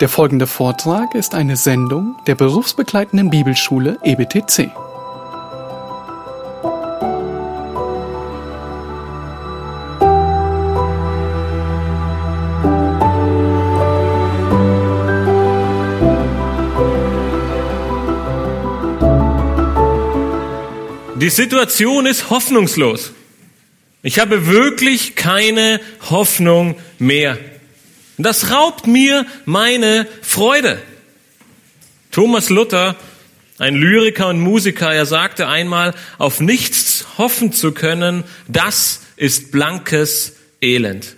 Der folgende Vortrag ist eine Sendung der berufsbegleitenden Bibelschule EBTC. Die Situation ist hoffnungslos. Ich habe wirklich keine Hoffnung mehr. Das raubt mir meine Freude. Thomas Luther, ein Lyriker und Musiker, er sagte einmal, auf nichts hoffen zu können, das ist blankes Elend.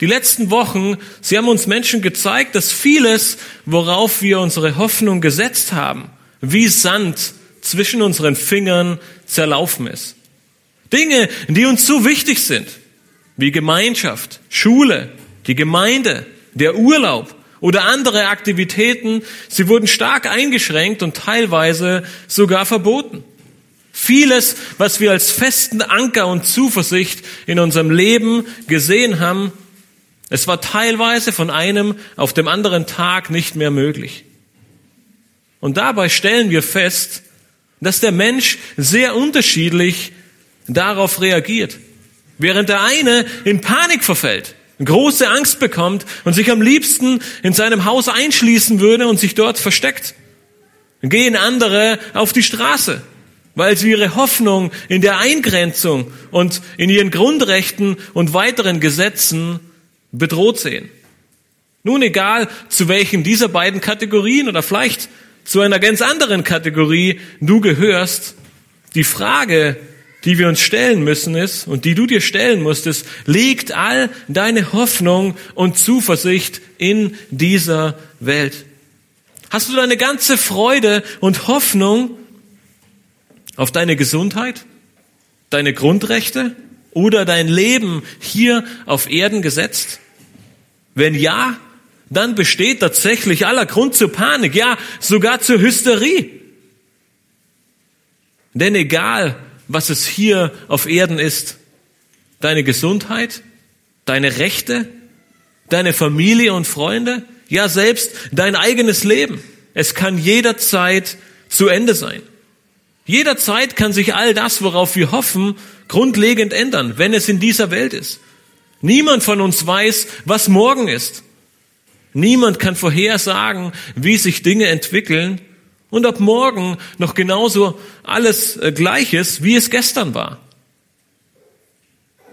Die letzten Wochen, sie haben uns Menschen gezeigt, dass vieles, worauf wir unsere Hoffnung gesetzt haben, wie Sand zwischen unseren Fingern zerlaufen ist. Dinge, die uns so wichtig sind, wie Gemeinschaft, Schule, die Gemeinde, der Urlaub oder andere Aktivitäten, sie wurden stark eingeschränkt und teilweise sogar verboten. Vieles, was wir als festen Anker und Zuversicht in unserem Leben gesehen haben, es war teilweise von einem auf dem anderen Tag nicht mehr möglich. Und dabei stellen wir fest, dass der Mensch sehr unterschiedlich darauf reagiert. Während der eine in Panik verfällt, große Angst bekommt und sich am liebsten in seinem Haus einschließen würde und sich dort versteckt, gehen andere auf die Straße, weil sie ihre Hoffnung in der Eingrenzung und in ihren Grundrechten und weiteren Gesetzen bedroht sehen. Nun egal, zu welchen dieser beiden Kategorien oder vielleicht zu einer ganz anderen Kategorie du gehörst, die Frage, die wir uns stellen müssen ist und die du dir stellen musst, ist, liegt all deine Hoffnung und Zuversicht in dieser Welt? Hast du deine ganze Freude und Hoffnung auf deine Gesundheit, deine Grundrechte oder dein Leben hier auf Erden gesetzt? Wenn ja, dann besteht tatsächlich aller Grund zur Panik, ja sogar zur Hysterie. Denn egal, was es hier auf Erden ist, deine Gesundheit, deine Rechte, deine Familie und Freunde, ja selbst dein eigenes Leben, es kann jederzeit zu Ende sein. Jederzeit kann sich all das, worauf wir hoffen, grundlegend ändern, wenn es in dieser Welt ist. Niemand von uns weiß, was morgen ist. Niemand kann vorhersagen, wie sich Dinge entwickeln und ob morgen noch genauso alles äh, gleich ist, wie es gestern war.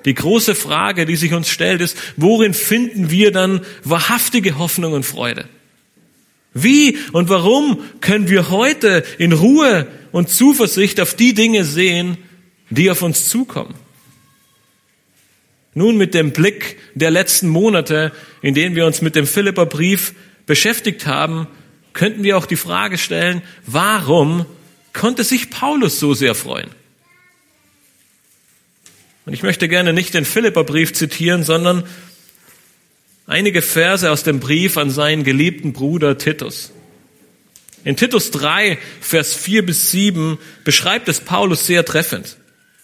Die große Frage, die sich uns stellt, ist, worin finden wir dann wahrhaftige Hoffnung und Freude? Wie und warum können wir heute in Ruhe und Zuversicht auf die Dinge sehen, die auf uns zukommen? Nun mit dem Blick der letzten Monate, in denen wir uns mit dem Philipperbrief beschäftigt haben, könnten wir auch die Frage stellen, warum konnte sich Paulus so sehr freuen? Und ich möchte gerne nicht den Philipperbrief zitieren, sondern einige Verse aus dem Brief an seinen geliebten Bruder Titus. In Titus 3, Vers 4 bis 7 beschreibt es Paulus sehr treffend.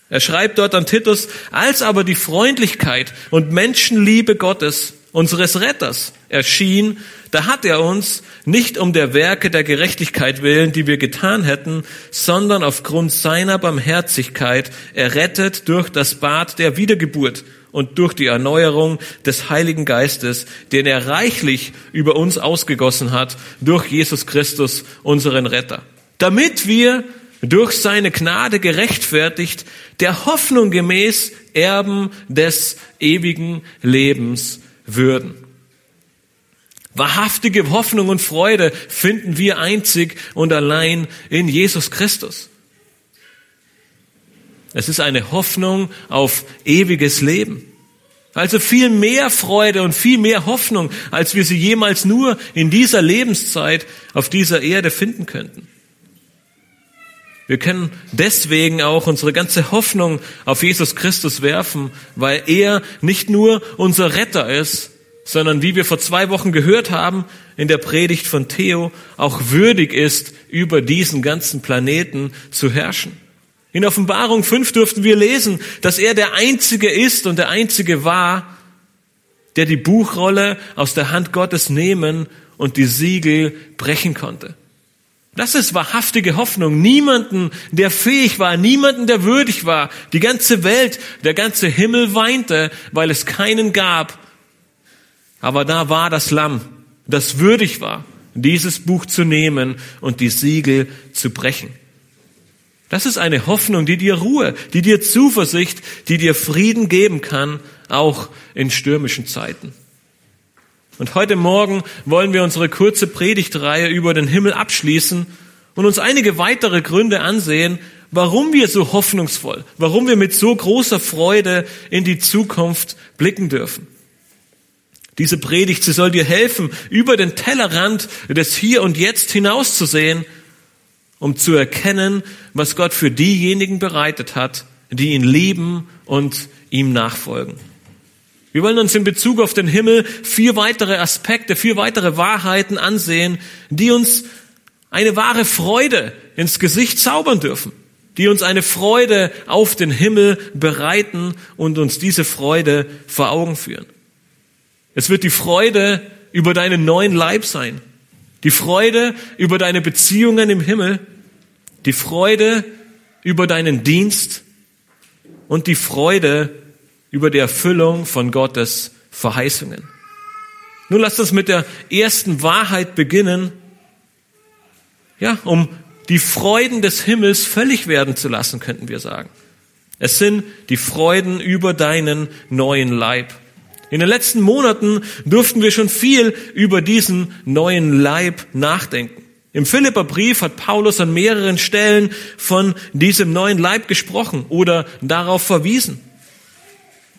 Er schreibt dort an Titus, als aber die Freundlichkeit und Menschenliebe Gottes, unseres Retters, erschien, da hat er uns nicht um der Werke der Gerechtigkeit willen, die wir getan hätten, sondern aufgrund seiner Barmherzigkeit errettet durch das Bad der Wiedergeburt und durch die Erneuerung des Heiligen Geistes, den er reichlich über uns ausgegossen hat, durch Jesus Christus, unseren Retter. Damit wir durch seine Gnade gerechtfertigt, der Hoffnung gemäß Erben des ewigen Lebens würden. Wahrhaftige Hoffnung und Freude finden wir einzig und allein in Jesus Christus. Es ist eine Hoffnung auf ewiges Leben. Also viel mehr Freude und viel mehr Hoffnung, als wir sie jemals nur in dieser Lebenszeit auf dieser Erde finden könnten. Wir können deswegen auch unsere ganze Hoffnung auf Jesus Christus werfen, weil er nicht nur unser Retter ist, sondern wie wir vor zwei Wochen gehört haben in der Predigt von Theo, auch würdig ist, über diesen ganzen Planeten zu herrschen. In Offenbarung 5 durften wir lesen, dass er der Einzige ist und der Einzige war, der die Buchrolle aus der Hand Gottes nehmen und die Siegel brechen konnte. Das ist wahrhaftige Hoffnung. Niemanden, der fähig war, niemanden, der würdig war. Die ganze Welt, der ganze Himmel weinte, weil es keinen gab. Aber da war das Lamm, das würdig war, dieses Buch zu nehmen und die Siegel zu brechen. Das ist eine Hoffnung, die dir Ruhe, die dir Zuversicht, die dir Frieden geben kann, auch in stürmischen Zeiten. Und heute Morgen wollen wir unsere kurze Predigtreihe über den Himmel abschließen und uns einige weitere Gründe ansehen, warum wir so hoffnungsvoll, warum wir mit so großer Freude in die Zukunft blicken dürfen. Diese Predigt, sie soll dir helfen, über den Tellerrand des Hier und Jetzt hinauszusehen, um zu erkennen, was Gott für diejenigen bereitet hat, die ihn lieben und ihm nachfolgen. Wir wollen uns in Bezug auf den Himmel vier weitere Aspekte, vier weitere Wahrheiten ansehen, die uns eine wahre Freude ins Gesicht zaubern dürfen, die uns eine Freude auf den Himmel bereiten und uns diese Freude vor Augen führen. Es wird die Freude über deinen neuen Leib sein, die Freude über deine Beziehungen im Himmel, die Freude über deinen Dienst und die Freude über die Erfüllung von Gottes Verheißungen. Nun lasst uns mit der ersten Wahrheit beginnen, ja, um die Freuden des Himmels völlig werden zu lassen, könnten wir sagen. Es sind die Freuden über deinen neuen Leib. In den letzten Monaten durften wir schon viel über diesen neuen Leib nachdenken. Im Philipperbrief hat Paulus an mehreren Stellen von diesem neuen Leib gesprochen oder darauf verwiesen.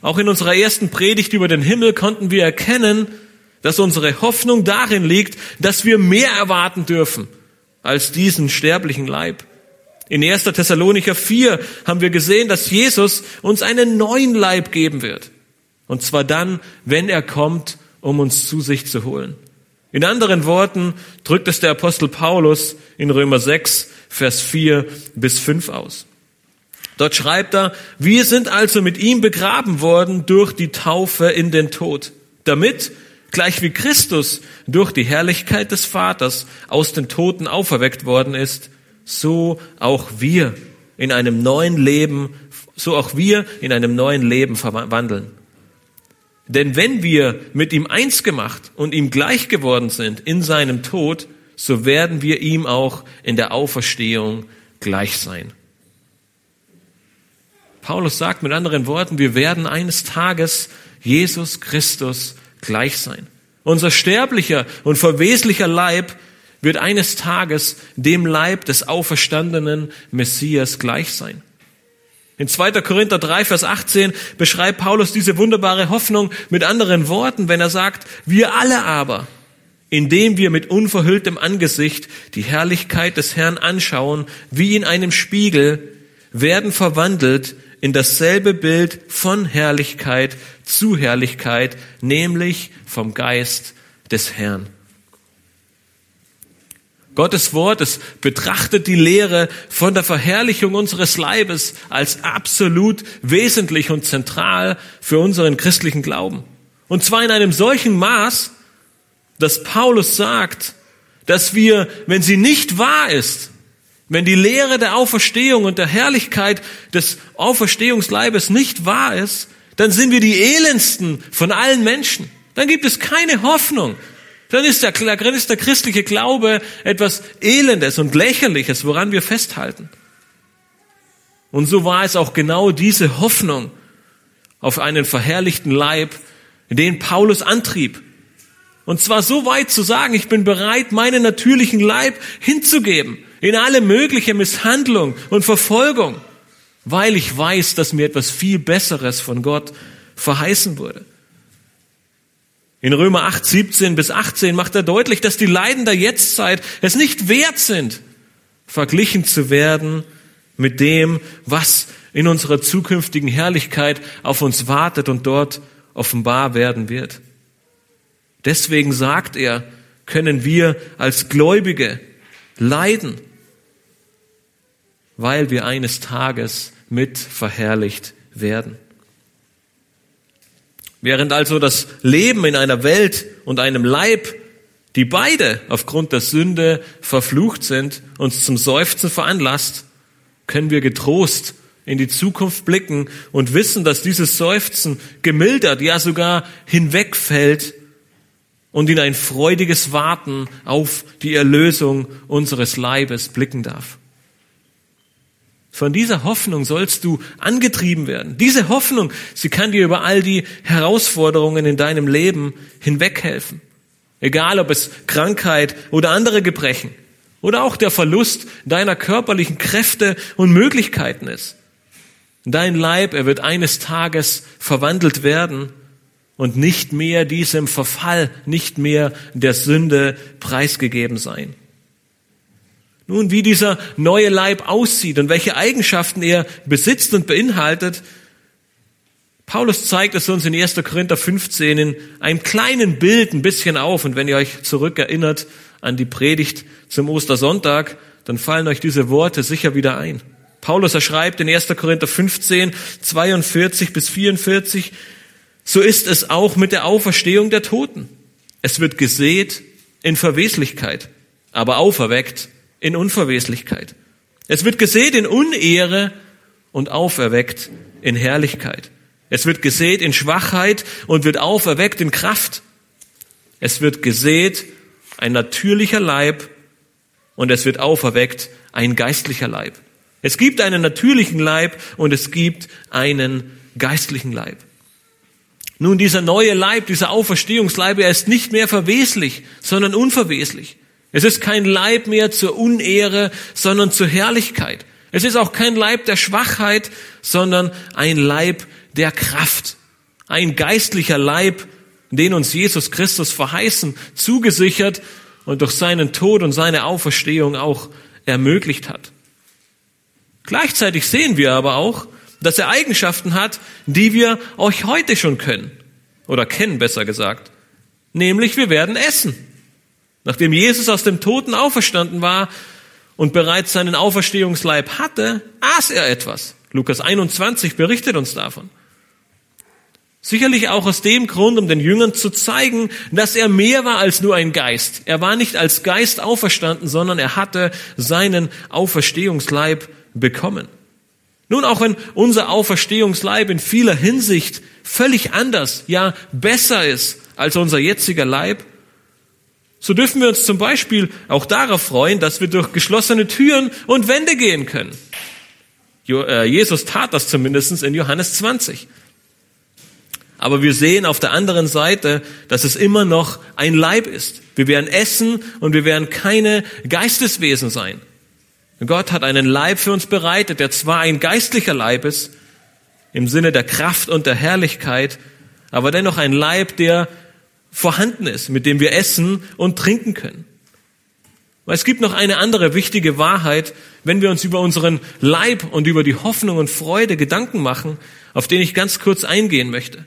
Auch in unserer ersten Predigt über den Himmel konnten wir erkennen, dass unsere Hoffnung darin liegt, dass wir mehr erwarten dürfen als diesen sterblichen Leib. In 1. Thessalonicher 4 haben wir gesehen, dass Jesus uns einen neuen Leib geben wird. Und zwar dann, wenn er kommt, um uns zu sich zu holen. In anderen Worten drückt es der Apostel Paulus in Römer 6, Vers 4 bis 5 aus. Dort schreibt er, wir sind also mit ihm begraben worden durch die Taufe in den Tod, damit, gleich wie Christus durch die Herrlichkeit des Vaters aus den Toten auferweckt worden ist, so auch wir in einem neuen Leben, so auch wir in einem neuen Leben verwandeln. Denn wenn wir mit ihm eins gemacht und ihm gleich geworden sind in seinem Tod, so werden wir ihm auch in der Auferstehung gleich sein. Paulus sagt mit anderen Worten, wir werden eines Tages Jesus Christus gleich sein. Unser sterblicher und verweslicher Leib wird eines Tages dem Leib des auferstandenen Messias gleich sein. In 2. Korinther 3, Vers 18 beschreibt Paulus diese wunderbare Hoffnung mit anderen Worten, wenn er sagt, wir alle aber, indem wir mit unverhülltem Angesicht die Herrlichkeit des Herrn anschauen, wie in einem Spiegel, werden verwandelt in dasselbe Bild von Herrlichkeit zu Herrlichkeit, nämlich vom Geist des Herrn. Gottes Wort, es betrachtet die Lehre von der Verherrlichung unseres Leibes als absolut wesentlich und zentral für unseren christlichen Glauben. Und zwar in einem solchen Maß, dass Paulus sagt, dass wir, wenn sie nicht wahr ist, wenn die Lehre der Auferstehung und der Herrlichkeit des Auferstehungsleibes nicht wahr ist, dann sind wir die elendsten von allen Menschen. Dann gibt es keine Hoffnung. Dann ist der, dann ist der christliche Glaube etwas Elendes und Lächerliches, woran wir festhalten. Und so war es auch genau diese Hoffnung auf einen verherrlichten Leib, den Paulus antrieb. Und zwar so weit zu sagen, ich bin bereit, meinen natürlichen Leib hinzugeben in alle mögliche Misshandlung und Verfolgung, weil ich weiß, dass mir etwas viel Besseres von Gott verheißen wurde. In Römer 8, 17 bis 18 macht er deutlich, dass die Leiden der Jetztzeit es nicht wert sind, verglichen zu werden mit dem, was in unserer zukünftigen Herrlichkeit auf uns wartet und dort offenbar werden wird. Deswegen sagt er, können wir als Gläubige leiden, weil wir eines Tages mit verherrlicht werden. Während also das Leben in einer Welt und einem Leib, die beide aufgrund der Sünde verflucht sind, uns zum Seufzen veranlasst, können wir getrost in die Zukunft blicken und wissen, dass dieses Seufzen gemildert, ja sogar hinwegfällt und in ein freudiges Warten auf die Erlösung unseres Leibes blicken darf. Von dieser Hoffnung sollst du angetrieben werden. Diese Hoffnung, sie kann dir über all die Herausforderungen in deinem Leben hinweghelfen. Egal ob es Krankheit oder andere Gebrechen oder auch der Verlust deiner körperlichen Kräfte und Möglichkeiten ist. Dein Leib, er wird eines Tages verwandelt werden und nicht mehr diesem Verfall, nicht mehr der Sünde preisgegeben sein. Nun, wie dieser neue Leib aussieht und welche Eigenschaften er besitzt und beinhaltet, Paulus zeigt es uns in 1. Korinther 15 in einem kleinen Bild ein bisschen auf. Und wenn ihr euch zurückerinnert an die Predigt zum Ostersonntag, dann fallen euch diese Worte sicher wieder ein. Paulus erschreibt in 1. Korinther 15, 42 bis 44, so ist es auch mit der Auferstehung der Toten. Es wird gesät in Verweslichkeit, aber auferweckt in Unverweslichkeit. Es wird gesät in Unehre und auferweckt in Herrlichkeit. Es wird gesät in Schwachheit und wird auferweckt in Kraft. Es wird gesät ein natürlicher Leib und es wird auferweckt ein geistlicher Leib. Es gibt einen natürlichen Leib und es gibt einen geistlichen Leib. Nun, dieser neue Leib, dieser Auferstehungsleib, er ist nicht mehr verweslich, sondern unverweslich. Es ist kein Leib mehr zur Unehre, sondern zur Herrlichkeit. Es ist auch kein Leib der Schwachheit, sondern ein Leib der Kraft. Ein geistlicher Leib, den uns Jesus Christus verheißen, zugesichert und durch seinen Tod und seine Auferstehung auch ermöglicht hat. Gleichzeitig sehen wir aber auch, dass er Eigenschaften hat, die wir euch heute schon können. Oder kennen, besser gesagt. Nämlich, wir werden essen. Nachdem Jesus aus dem Toten auferstanden war und bereits seinen Auferstehungsleib hatte, aß er etwas. Lukas 21 berichtet uns davon. Sicherlich auch aus dem Grund, um den Jüngern zu zeigen, dass er mehr war als nur ein Geist. Er war nicht als Geist auferstanden, sondern er hatte seinen Auferstehungsleib bekommen. Nun, auch wenn unser Auferstehungsleib in vieler Hinsicht völlig anders, ja besser ist als unser jetziger Leib, so dürfen wir uns zum Beispiel auch darauf freuen, dass wir durch geschlossene Türen und Wände gehen können. Äh, Jesus tat das zumindest in Johannes 20. Aber wir sehen auf der anderen Seite, dass es immer noch ein Leib ist. Wir werden essen und wir werden keine Geisteswesen sein. Gott hat einen Leib für uns bereitet, der zwar ein geistlicher Leib ist, im Sinne der Kraft und der Herrlichkeit, aber dennoch ein Leib, der vorhanden ist, mit dem wir essen und trinken können. Weil es gibt noch eine andere wichtige Wahrheit, wenn wir uns über unseren Leib und über die Hoffnung und Freude Gedanken machen, auf den ich ganz kurz eingehen möchte.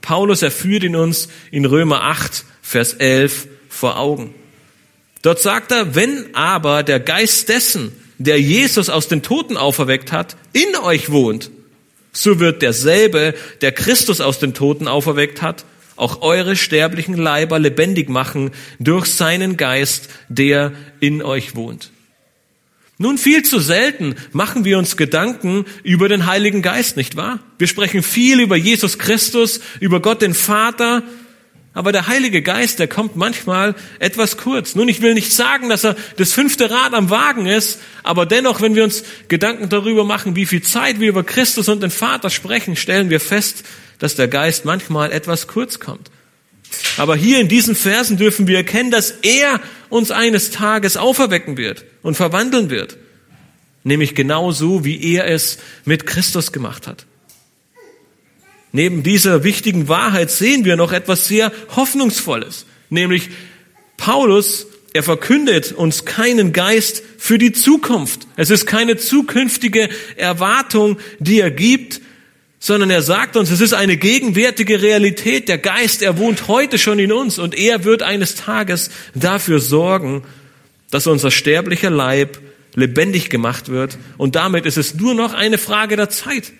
Paulus erführt ihn uns in Römer 8, Vers 11 vor Augen. Dort sagt er, wenn aber der Geist dessen, der Jesus aus den Toten auferweckt hat, in euch wohnt, so wird derselbe, der Christus aus den Toten auferweckt hat, auch eure sterblichen Leiber lebendig machen durch seinen Geist, der in euch wohnt. Nun, viel zu selten machen wir uns Gedanken über den Heiligen Geist, nicht wahr? Wir sprechen viel über Jesus Christus, über Gott den Vater, aber der Heilige Geist, der kommt manchmal etwas kurz. Nun, ich will nicht sagen, dass er das fünfte Rad am Wagen ist, aber dennoch, wenn wir uns Gedanken darüber machen, wie viel Zeit wir über Christus und den Vater sprechen, stellen wir fest, dass der Geist manchmal etwas kurz kommt. Aber hier in diesen Versen dürfen wir erkennen, dass er uns eines Tages auferwecken wird und verwandeln wird. Nämlich genauso, wie er es mit Christus gemacht hat. Neben dieser wichtigen Wahrheit sehen wir noch etwas sehr Hoffnungsvolles. Nämlich Paulus, er verkündet uns keinen Geist für die Zukunft. Es ist keine zukünftige Erwartung, die er gibt, sondern er sagt uns, es ist eine gegenwärtige Realität. Der Geist, er wohnt heute schon in uns und er wird eines Tages dafür sorgen, dass unser sterblicher Leib lebendig gemacht wird. Und damit ist es nur noch eine Frage der Zeit.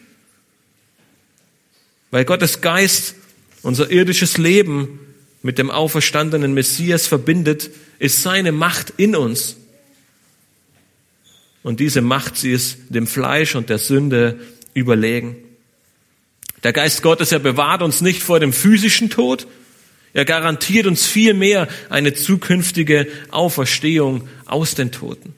Weil Gottes Geist unser irdisches Leben mit dem auferstandenen Messias verbindet, ist seine Macht in uns. Und diese Macht, sie ist dem Fleisch und der Sünde überlegen. Der Geist Gottes, er bewahrt uns nicht vor dem physischen Tod, er garantiert uns vielmehr eine zukünftige Auferstehung aus den Toten.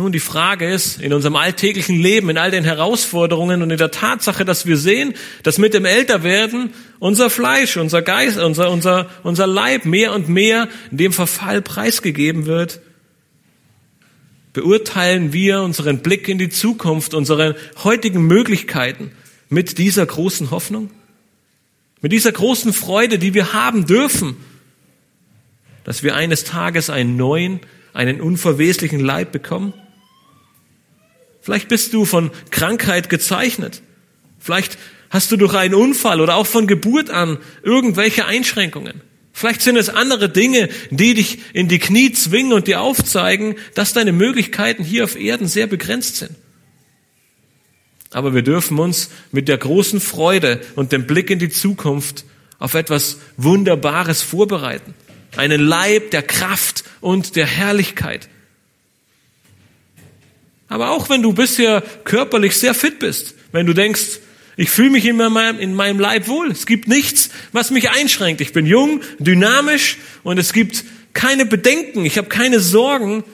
Nun, die Frage ist, in unserem alltäglichen Leben, in all den Herausforderungen und in der Tatsache, dass wir sehen, dass mit dem Älterwerden unser Fleisch, unser Geist, unser, unser, unser Leib mehr und mehr dem Verfall preisgegeben wird, beurteilen wir unseren Blick in die Zukunft, unsere heutigen Möglichkeiten mit dieser großen Hoffnung, mit dieser großen Freude, die wir haben dürfen, dass wir eines Tages einen neuen, einen unverweslichen Leib bekommen? Vielleicht bist du von Krankheit gezeichnet. Vielleicht hast du durch einen Unfall oder auch von Geburt an irgendwelche Einschränkungen. Vielleicht sind es andere Dinge, die dich in die Knie zwingen und dir aufzeigen, dass deine Möglichkeiten hier auf Erden sehr begrenzt sind. Aber wir dürfen uns mit der großen Freude und dem Blick in die Zukunft auf etwas Wunderbares vorbereiten. Einen Leib der Kraft und der Herrlichkeit. Aber auch wenn du bisher körperlich sehr fit bist, wenn du denkst, ich fühle mich in meinem, in meinem Leib wohl, es gibt nichts, was mich einschränkt. Ich bin jung, dynamisch und es gibt keine Bedenken, ich habe keine Sorgen,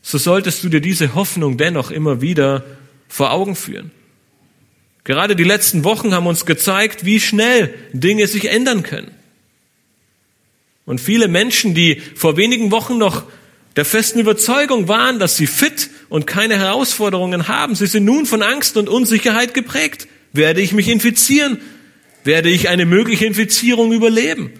so solltest du dir diese Hoffnung dennoch immer wieder vor Augen führen. Gerade die letzten Wochen haben uns gezeigt, wie schnell Dinge sich ändern können. Und viele Menschen, die vor wenigen Wochen noch der festen Überzeugung waren, dass sie fit und keine Herausforderungen haben, sie sind nun von Angst und Unsicherheit geprägt. Werde ich mich infizieren? Werde ich eine mögliche Infizierung überleben?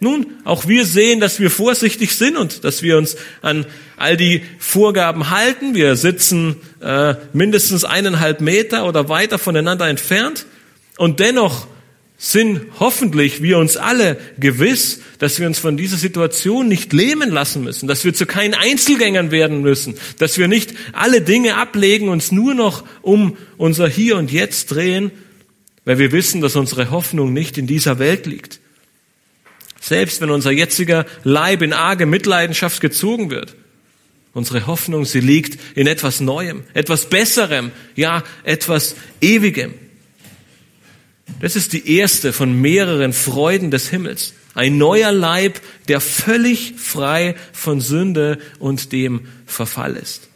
Nun, auch wir sehen, dass wir vorsichtig sind und dass wir uns an all die Vorgaben halten. Wir sitzen äh, mindestens eineinhalb Meter oder weiter voneinander entfernt. Und dennoch sind hoffentlich wir uns alle gewiss, dass wir uns von dieser Situation nicht lähmen lassen müssen, dass wir zu keinen Einzelgängern werden müssen, dass wir nicht alle Dinge ablegen, uns nur noch um unser Hier und Jetzt drehen, weil wir wissen, dass unsere Hoffnung nicht in dieser Welt liegt. Selbst wenn unser jetziger Leib in arge Mitleidenschaft gezogen wird, unsere Hoffnung, sie liegt in etwas Neuem, etwas Besserem, ja, etwas Ewigem. Das ist die erste von mehreren Freuden des Himmels. Ein neuer Leib, der völlig frei von Sünde und dem Verfall ist.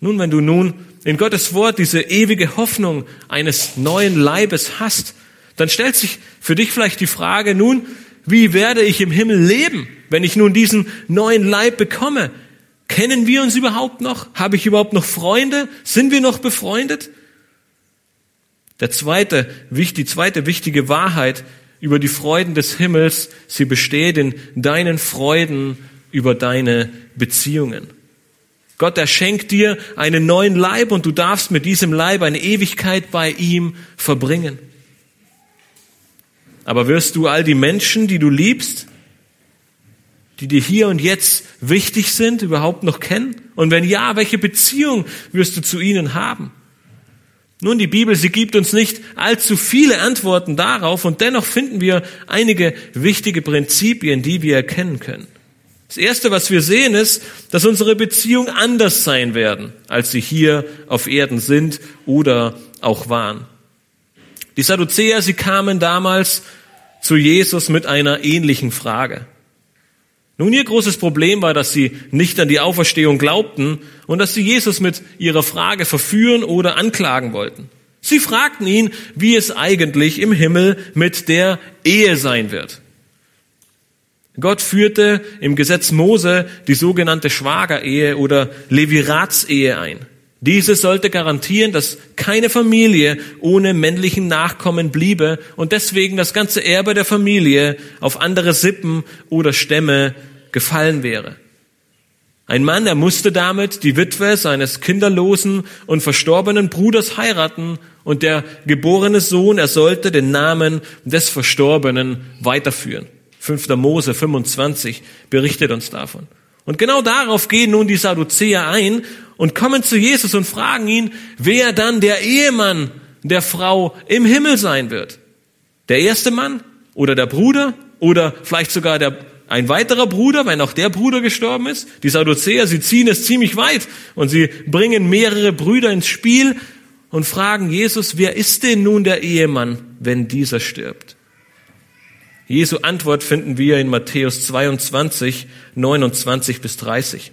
Nun, wenn du nun in Gottes Wort diese ewige Hoffnung eines neuen Leibes hast, dann stellt sich für dich vielleicht die Frage, nun, wie werde ich im Himmel leben, wenn ich nun diesen neuen Leib bekomme? Kennen wir uns überhaupt noch? Habe ich überhaupt noch Freunde? Sind wir noch befreundet? Der zweite, die zweite wichtige Wahrheit über die Freuden des Himmels, sie besteht in deinen Freuden über deine Beziehungen. Gott, er schenkt dir einen neuen Leib und du darfst mit diesem Leib eine Ewigkeit bei ihm verbringen. Aber wirst du all die Menschen, die du liebst, die dir hier und jetzt wichtig sind, überhaupt noch kennen? Und wenn ja, welche Beziehung wirst du zu ihnen haben? Nun, die Bibel, sie gibt uns nicht allzu viele Antworten darauf und dennoch finden wir einige wichtige Prinzipien, die wir erkennen können. Das erste, was wir sehen, ist, dass unsere Beziehungen anders sein werden, als sie hier auf Erden sind oder auch waren. Die Sadduzäer, sie kamen damals zu Jesus mit einer ähnlichen Frage. Nun, ihr großes Problem war, dass sie nicht an die Auferstehung glaubten und dass sie Jesus mit ihrer Frage verführen oder anklagen wollten. Sie fragten ihn, wie es eigentlich im Himmel mit der Ehe sein wird. Gott führte im Gesetz Mose die sogenannte Schwagerehe oder Leviratsehe ein. Diese sollte garantieren, dass keine Familie ohne männlichen Nachkommen bliebe und deswegen das ganze Erbe der Familie auf andere Sippen oder Stämme gefallen wäre. Ein Mann, er musste damit die Witwe seines kinderlosen und verstorbenen Bruders heiraten und der geborene Sohn, er sollte den Namen des Verstorbenen weiterführen. 5. Mose 25 berichtet uns davon. Und genau darauf gehen nun die Sadduzäer ein und kommen zu Jesus und fragen ihn, wer dann der Ehemann der Frau im Himmel sein wird. Der erste Mann oder der Bruder oder vielleicht sogar der, ein weiterer Bruder, wenn auch der Bruder gestorben ist. Die Sadduzäer, sie ziehen es ziemlich weit und sie bringen mehrere Brüder ins Spiel und fragen Jesus, wer ist denn nun der Ehemann, wenn dieser stirbt? Jesu Antwort finden wir in Matthäus 22, 29 bis 30.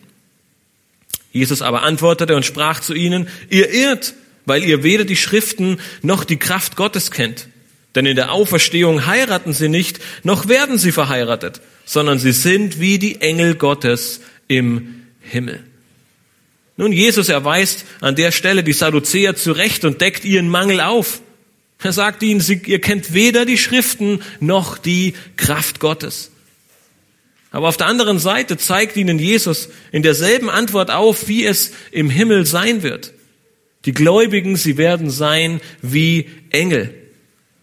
Jesus aber antwortete und sprach zu ihnen, ihr irrt, weil ihr weder die Schriften noch die Kraft Gottes kennt. Denn in der Auferstehung heiraten sie nicht, noch werden sie verheiratet, sondern sie sind wie die Engel Gottes im Himmel. Nun, Jesus erweist an der Stelle die Sadduzäer zurecht und deckt ihren Mangel auf. Er sagt ihnen, ihr kennt weder die Schriften noch die Kraft Gottes. Aber auf der anderen Seite zeigt ihnen Jesus in derselben Antwort auf, wie es im Himmel sein wird. Die Gläubigen, sie werden sein wie Engel.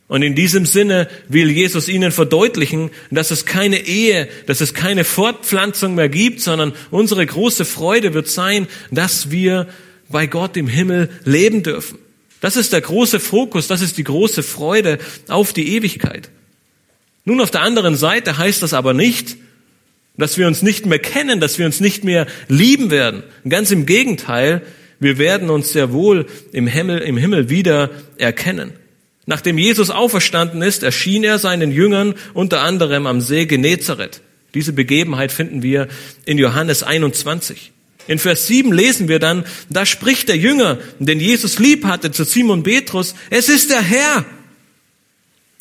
Und in diesem Sinne will Jesus ihnen verdeutlichen, dass es keine Ehe, dass es keine Fortpflanzung mehr gibt, sondern unsere große Freude wird sein, dass wir bei Gott im Himmel leben dürfen. Das ist der große Fokus, das ist die große Freude auf die Ewigkeit. Nun, auf der anderen Seite heißt das aber nicht, dass wir uns nicht mehr kennen, dass wir uns nicht mehr lieben werden. Ganz im Gegenteil, wir werden uns sehr wohl im Himmel, im Himmel wieder erkennen. Nachdem Jesus auferstanden ist, erschien er seinen Jüngern unter anderem am See Genezareth. Diese Begebenheit finden wir in Johannes 21. In Vers 7 lesen wir dann, da spricht der Jünger, den Jesus lieb hatte, zu Simon Petrus, es ist der Herr.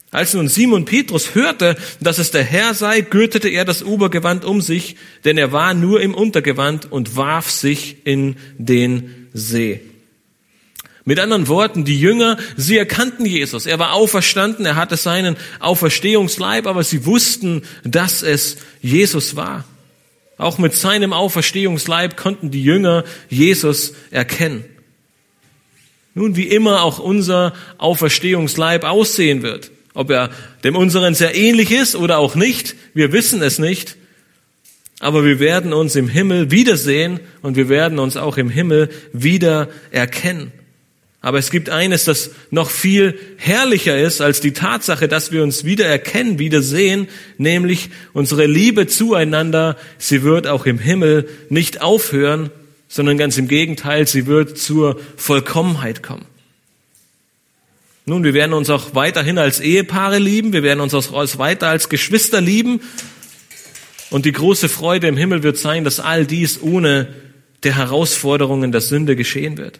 Als nun Simon Petrus hörte, dass es der Herr sei, gürtete er das Obergewand um sich, denn er war nur im Untergewand und warf sich in den See. Mit anderen Worten, die Jünger, sie erkannten Jesus. Er war auferstanden, er hatte seinen Auferstehungsleib, aber sie wussten, dass es Jesus war. Auch mit seinem Auferstehungsleib konnten die Jünger Jesus erkennen. Nun, wie immer auch unser Auferstehungsleib aussehen wird, ob er dem unseren sehr ähnlich ist oder auch nicht, wir wissen es nicht, aber wir werden uns im Himmel wiedersehen und wir werden uns auch im Himmel wieder erkennen. Aber es gibt eines, das noch viel herrlicher ist als die Tatsache, dass wir uns wieder erkennen, wieder sehen, nämlich unsere Liebe zueinander, sie wird auch im Himmel nicht aufhören, sondern ganz im Gegenteil, sie wird zur Vollkommenheit kommen. Nun, wir werden uns auch weiterhin als Ehepaare lieben, wir werden uns auch weiter als Geschwister lieben. Und die große Freude im Himmel wird sein, dass all dies ohne der Herausforderungen der Sünde geschehen wird.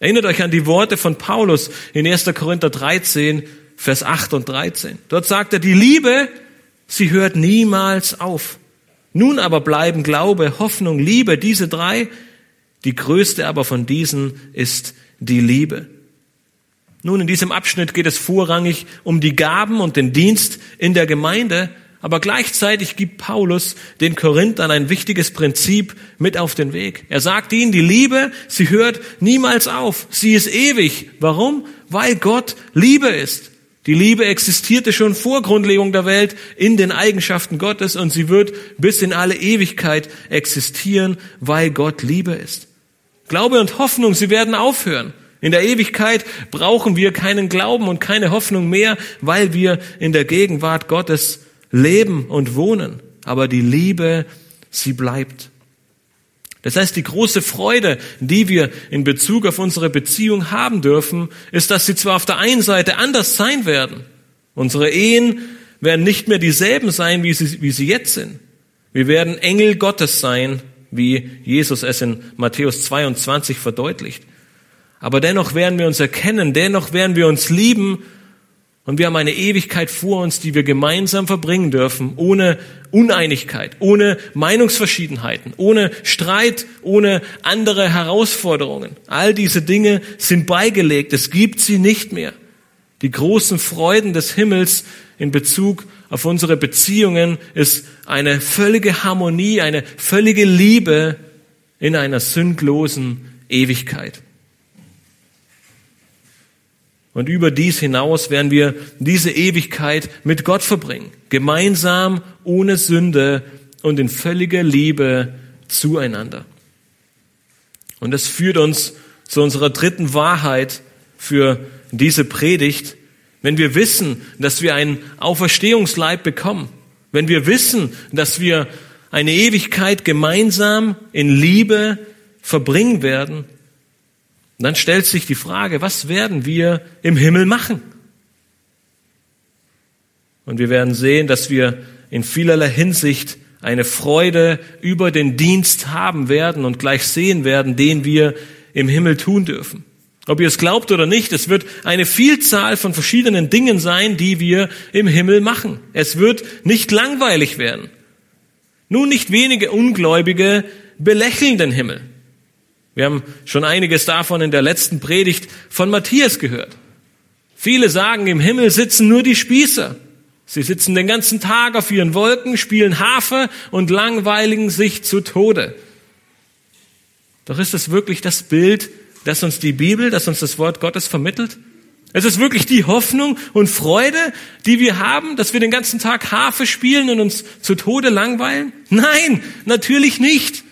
Erinnert euch an die Worte von Paulus in 1. Korinther 13, Vers 8 und 13. Dort sagt er, die Liebe, sie hört niemals auf. Nun aber bleiben Glaube, Hoffnung, Liebe, diese drei. Die größte aber von diesen ist die Liebe. Nun, in diesem Abschnitt geht es vorrangig um die Gaben und den Dienst in der Gemeinde, aber gleichzeitig gibt Paulus den Korinthern ein wichtiges Prinzip mit auf den Weg. Er sagt ihnen, die Liebe, sie hört niemals auf. Sie ist ewig. Warum? Weil Gott Liebe ist. Die Liebe existierte schon vor Grundlegung der Welt in den Eigenschaften Gottes und sie wird bis in alle Ewigkeit existieren, weil Gott Liebe ist. Glaube und Hoffnung, sie werden aufhören. In der Ewigkeit brauchen wir keinen Glauben und keine Hoffnung mehr, weil wir in der Gegenwart Gottes leben und wohnen, aber die Liebe, sie bleibt. Das heißt, die große Freude, die wir in Bezug auf unsere Beziehung haben dürfen, ist, dass sie zwar auf der einen Seite anders sein werden. Unsere Ehen werden nicht mehr dieselben sein, wie sie, wie sie jetzt sind. Wir werden Engel Gottes sein, wie Jesus es in Matthäus 22 verdeutlicht. Aber dennoch werden wir uns erkennen, dennoch werden wir uns lieben und wir haben eine Ewigkeit vor uns, die wir gemeinsam verbringen dürfen, ohne Uneinigkeit, ohne Meinungsverschiedenheiten, ohne Streit, ohne andere Herausforderungen. All diese Dinge sind beigelegt. Es gibt sie nicht mehr. Die großen Freuden des Himmels in Bezug auf unsere Beziehungen ist eine völlige Harmonie, eine völlige Liebe in einer sündlosen Ewigkeit. Und über dies hinaus werden wir diese Ewigkeit mit Gott verbringen. Gemeinsam, ohne Sünde und in völliger Liebe zueinander. Und das führt uns zu unserer dritten Wahrheit für diese Predigt. Wenn wir wissen, dass wir einen Auferstehungsleib bekommen, wenn wir wissen, dass wir eine Ewigkeit gemeinsam in Liebe verbringen werden, dann stellt sich die Frage, was werden wir im Himmel machen? Und wir werden sehen, dass wir in vielerlei Hinsicht eine Freude über den Dienst haben werden und gleich sehen werden, den wir im Himmel tun dürfen. Ob ihr es glaubt oder nicht, es wird eine Vielzahl von verschiedenen Dingen sein, die wir im Himmel machen. Es wird nicht langweilig werden. Nun nicht wenige Ungläubige belächeln den Himmel. Wir haben schon einiges davon in der letzten Predigt von Matthias gehört. Viele sagen, im Himmel sitzen nur die Spießer. Sie sitzen den ganzen Tag auf ihren Wolken, spielen Harfe und langweiligen sich zu Tode. Doch ist es wirklich das Bild, das uns die Bibel, das uns das Wort Gottes vermittelt? Es ist wirklich die Hoffnung und Freude, die wir haben, dass wir den ganzen Tag Harfe spielen und uns zu Tode langweilen? Nein, natürlich nicht.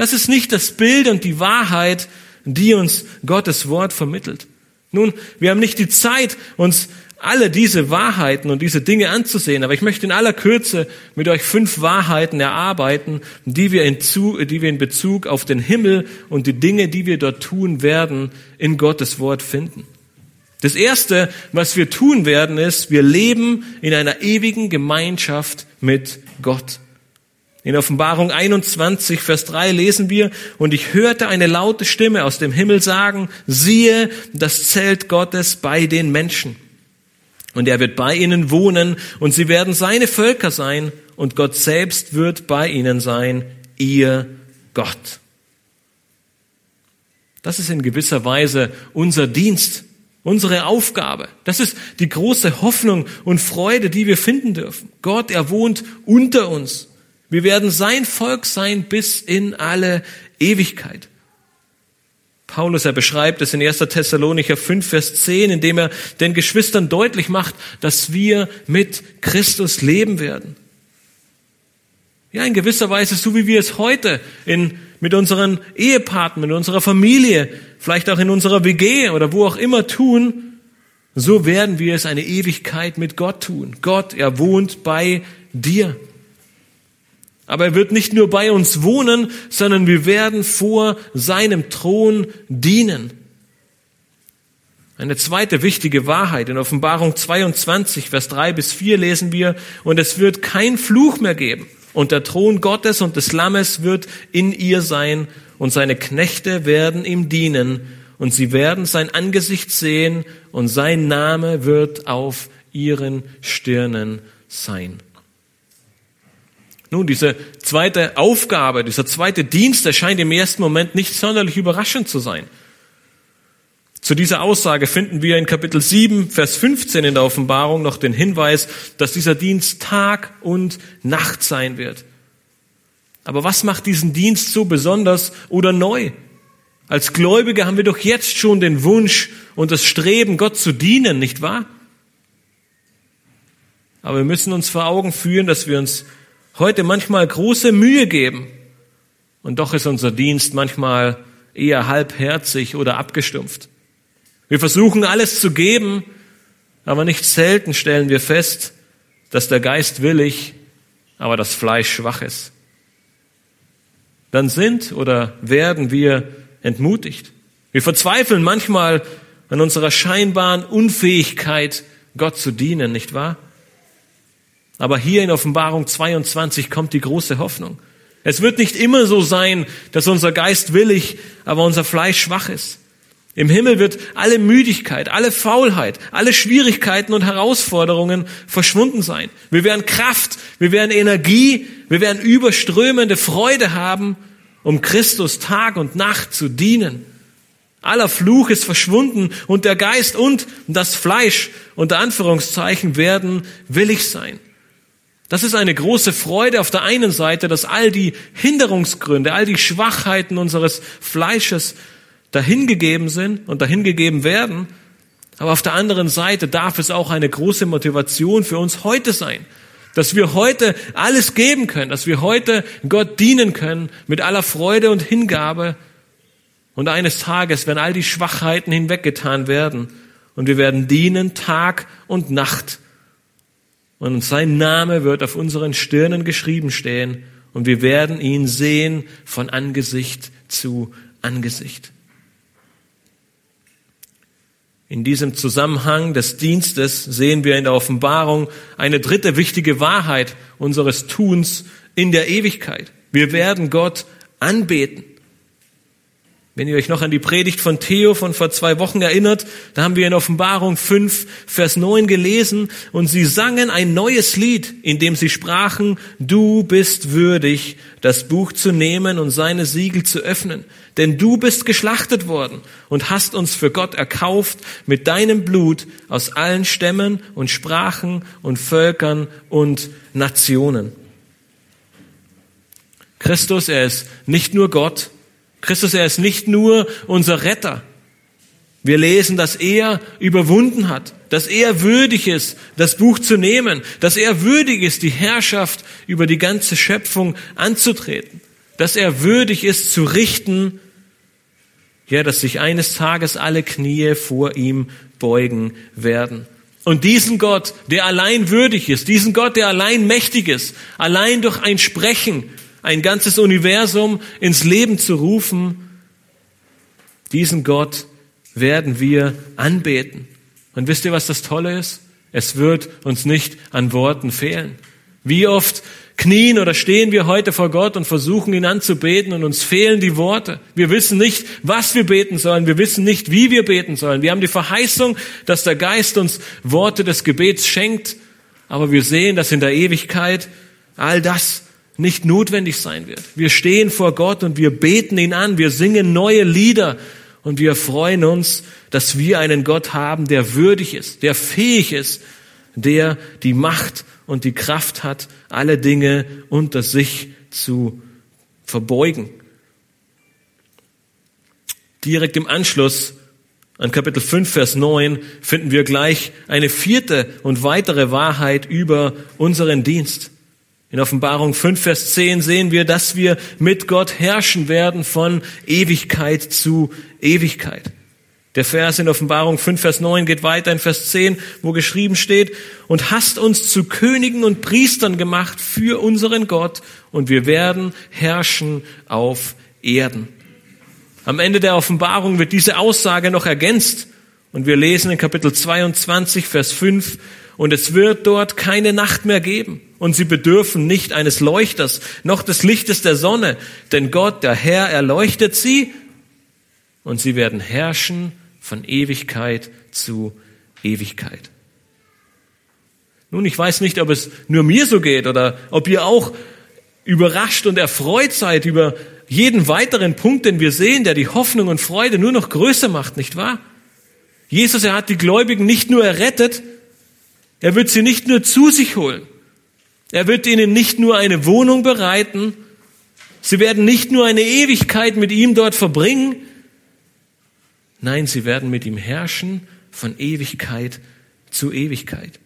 Das ist nicht das Bild und die Wahrheit, die uns Gottes Wort vermittelt. Nun, wir haben nicht die Zeit, uns alle diese Wahrheiten und diese Dinge anzusehen. Aber ich möchte in aller Kürze mit euch fünf Wahrheiten erarbeiten, die wir in, zu, die wir in Bezug auf den Himmel und die Dinge, die wir dort tun werden, in Gottes Wort finden. Das erste, was wir tun werden, ist, wir leben in einer ewigen Gemeinschaft mit Gott. In Offenbarung 21, Vers 3 lesen wir, und ich hörte eine laute Stimme aus dem Himmel sagen, siehe das Zelt Gottes bei den Menschen. Und er wird bei ihnen wohnen und sie werden seine Völker sein und Gott selbst wird bei ihnen sein, ihr Gott. Das ist in gewisser Weise unser Dienst, unsere Aufgabe. Das ist die große Hoffnung und Freude, die wir finden dürfen. Gott, er wohnt unter uns. Wir werden sein Volk sein bis in alle Ewigkeit. Paulus, er beschreibt es in 1. Thessalonicher 5, Vers 10, indem er den Geschwistern deutlich macht, dass wir mit Christus leben werden. Ja, in gewisser Weise, so wie wir es heute in, mit unseren Ehepartnern, mit unserer Familie, vielleicht auch in unserer WG oder wo auch immer tun, so werden wir es eine Ewigkeit mit Gott tun. Gott, er wohnt bei dir. Aber er wird nicht nur bei uns wohnen, sondern wir werden vor seinem Thron dienen. Eine zweite wichtige Wahrheit in Offenbarung 22, Vers 3 bis 4 lesen wir, und es wird kein Fluch mehr geben. Und der Thron Gottes und des Lammes wird in ihr sein, und seine Knechte werden ihm dienen, und sie werden sein Angesicht sehen, und sein Name wird auf ihren Stirnen sein. Nun, diese zweite Aufgabe, dieser zweite Dienst erscheint im ersten Moment nicht sonderlich überraschend zu sein. Zu dieser Aussage finden wir in Kapitel 7, Vers 15 in der Offenbarung noch den Hinweis, dass dieser Dienst Tag und Nacht sein wird. Aber was macht diesen Dienst so besonders oder neu? Als Gläubige haben wir doch jetzt schon den Wunsch und das Streben, Gott zu dienen, nicht wahr? Aber wir müssen uns vor Augen führen, dass wir uns heute manchmal große Mühe geben. Und doch ist unser Dienst manchmal eher halbherzig oder abgestumpft. Wir versuchen alles zu geben, aber nicht selten stellen wir fest, dass der Geist willig, aber das Fleisch schwach ist. Dann sind oder werden wir entmutigt. Wir verzweifeln manchmal an unserer scheinbaren Unfähigkeit, Gott zu dienen, nicht wahr? Aber hier in Offenbarung 22 kommt die große Hoffnung. Es wird nicht immer so sein, dass unser Geist willig, aber unser Fleisch schwach ist. Im Himmel wird alle Müdigkeit, alle Faulheit, alle Schwierigkeiten und Herausforderungen verschwunden sein. Wir werden Kraft, wir werden Energie, wir werden überströmende Freude haben, um Christus Tag und Nacht zu dienen. Aller Fluch ist verschwunden und der Geist und das Fleisch unter Anführungszeichen werden willig sein. Das ist eine große Freude auf der einen Seite, dass all die Hinderungsgründe, all die Schwachheiten unseres Fleisches dahingegeben sind und dahingegeben werden. Aber auf der anderen Seite darf es auch eine große Motivation für uns heute sein, dass wir heute alles geben können, dass wir heute Gott dienen können mit aller Freude und Hingabe. Und eines Tages werden all die Schwachheiten hinweggetan werden und wir werden dienen Tag und Nacht. Und sein Name wird auf unseren Stirnen geschrieben stehen und wir werden ihn sehen von Angesicht zu Angesicht. In diesem Zusammenhang des Dienstes sehen wir in der Offenbarung eine dritte wichtige Wahrheit unseres Tuns in der Ewigkeit. Wir werden Gott anbeten. Wenn ihr euch noch an die Predigt von Theo von vor zwei Wochen erinnert, da haben wir in Offenbarung 5, Vers 9 gelesen und sie sangen ein neues Lied, in dem sie sprachen, du bist würdig, das Buch zu nehmen und seine Siegel zu öffnen, denn du bist geschlachtet worden und hast uns für Gott erkauft mit deinem Blut aus allen Stämmen und Sprachen und Völkern und Nationen. Christus, er ist nicht nur Gott, Christus, er ist nicht nur unser Retter. Wir lesen, dass er überwunden hat, dass er würdig ist, das Buch zu nehmen, dass er würdig ist, die Herrschaft über die ganze Schöpfung anzutreten, dass er würdig ist zu richten, ja, dass sich eines Tages alle Knie vor ihm beugen werden. Und diesen Gott, der allein würdig ist, diesen Gott, der allein mächtig ist, allein durch ein Sprechen ein ganzes Universum ins Leben zu rufen, diesen Gott werden wir anbeten. Und wisst ihr, was das Tolle ist? Es wird uns nicht an Worten fehlen. Wie oft knien oder stehen wir heute vor Gott und versuchen ihn anzubeten und uns fehlen die Worte. Wir wissen nicht, was wir beten sollen. Wir wissen nicht, wie wir beten sollen. Wir haben die Verheißung, dass der Geist uns Worte des Gebets schenkt. Aber wir sehen, dass in der Ewigkeit all das nicht notwendig sein wird. Wir stehen vor Gott und wir beten ihn an, wir singen neue Lieder und wir freuen uns, dass wir einen Gott haben, der würdig ist, der fähig ist, der die Macht und die Kraft hat, alle Dinge unter sich zu verbeugen. Direkt im Anschluss an Kapitel 5, Vers 9 finden wir gleich eine vierte und weitere Wahrheit über unseren Dienst. In Offenbarung 5, Vers 10 sehen wir, dass wir mit Gott herrschen werden von Ewigkeit zu Ewigkeit. Der Vers in Offenbarung 5, Vers 9 geht weiter in Vers 10, wo geschrieben steht, und hast uns zu Königen und Priestern gemacht für unseren Gott, und wir werden herrschen auf Erden. Am Ende der Offenbarung wird diese Aussage noch ergänzt, und wir lesen in Kapitel 22, Vers 5, und es wird dort keine Nacht mehr geben. Und sie bedürfen nicht eines Leuchters, noch des Lichtes der Sonne, denn Gott, der Herr, erleuchtet sie und sie werden herrschen von Ewigkeit zu Ewigkeit. Nun, ich weiß nicht, ob es nur mir so geht oder ob ihr auch überrascht und erfreut seid über jeden weiteren Punkt, den wir sehen, der die Hoffnung und Freude nur noch größer macht, nicht wahr? Jesus, er hat die Gläubigen nicht nur errettet, er wird sie nicht nur zu sich holen. Er wird ihnen nicht nur eine Wohnung bereiten. Sie werden nicht nur eine Ewigkeit mit ihm dort verbringen. Nein, sie werden mit ihm herrschen von Ewigkeit zu Ewigkeit.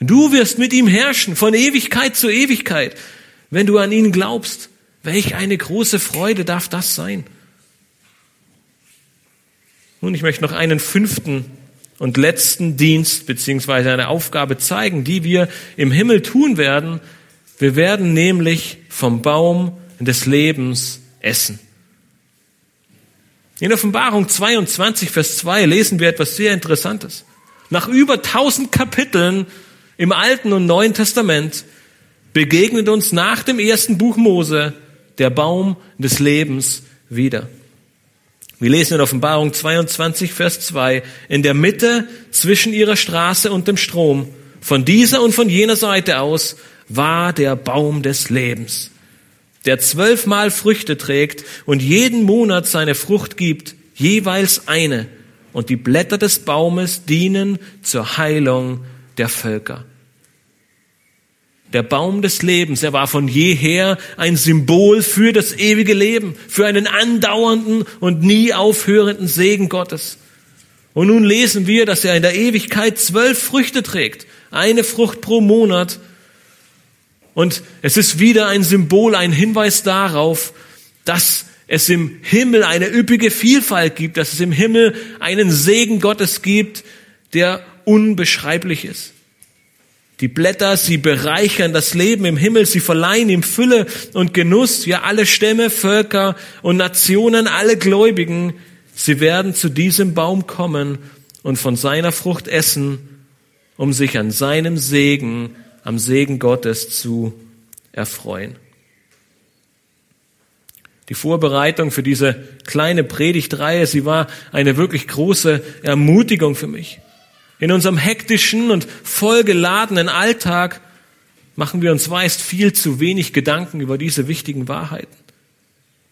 Du wirst mit ihm herrschen von Ewigkeit zu Ewigkeit, wenn du an ihn glaubst. Welch eine große Freude darf das sein? Nun, ich möchte noch einen fünften und letzten Dienst beziehungsweise eine Aufgabe zeigen, die wir im Himmel tun werden. Wir werden nämlich vom Baum des Lebens essen. In Offenbarung 22, Vers 2 lesen wir etwas sehr Interessantes. Nach über 1000 Kapiteln im Alten und Neuen Testament begegnet uns nach dem ersten Buch Mose der Baum des Lebens wieder. Wir lesen in Offenbarung 22, Vers 2, in der Mitte zwischen ihrer Straße und dem Strom, von dieser und von jener Seite aus, war der Baum des Lebens, der zwölfmal Früchte trägt und jeden Monat seine Frucht gibt, jeweils eine, und die Blätter des Baumes dienen zur Heilung der Völker der Baum des Lebens. Er war von jeher ein Symbol für das ewige Leben, für einen andauernden und nie aufhörenden Segen Gottes. Und nun lesen wir, dass er in der Ewigkeit zwölf Früchte trägt, eine Frucht pro Monat. Und es ist wieder ein Symbol, ein Hinweis darauf, dass es im Himmel eine üppige Vielfalt gibt, dass es im Himmel einen Segen Gottes gibt, der unbeschreiblich ist. Die Blätter, sie bereichern das Leben im Himmel, sie verleihen ihm Fülle und Genuss. Ja, alle Stämme, Völker und Nationen, alle Gläubigen, sie werden zu diesem Baum kommen und von seiner Frucht essen, um sich an seinem Segen, am Segen Gottes zu erfreuen. Die Vorbereitung für diese kleine Predigtreihe, sie war eine wirklich große Ermutigung für mich. In unserem hektischen und vollgeladenen Alltag machen wir uns meist viel zu wenig Gedanken über diese wichtigen Wahrheiten.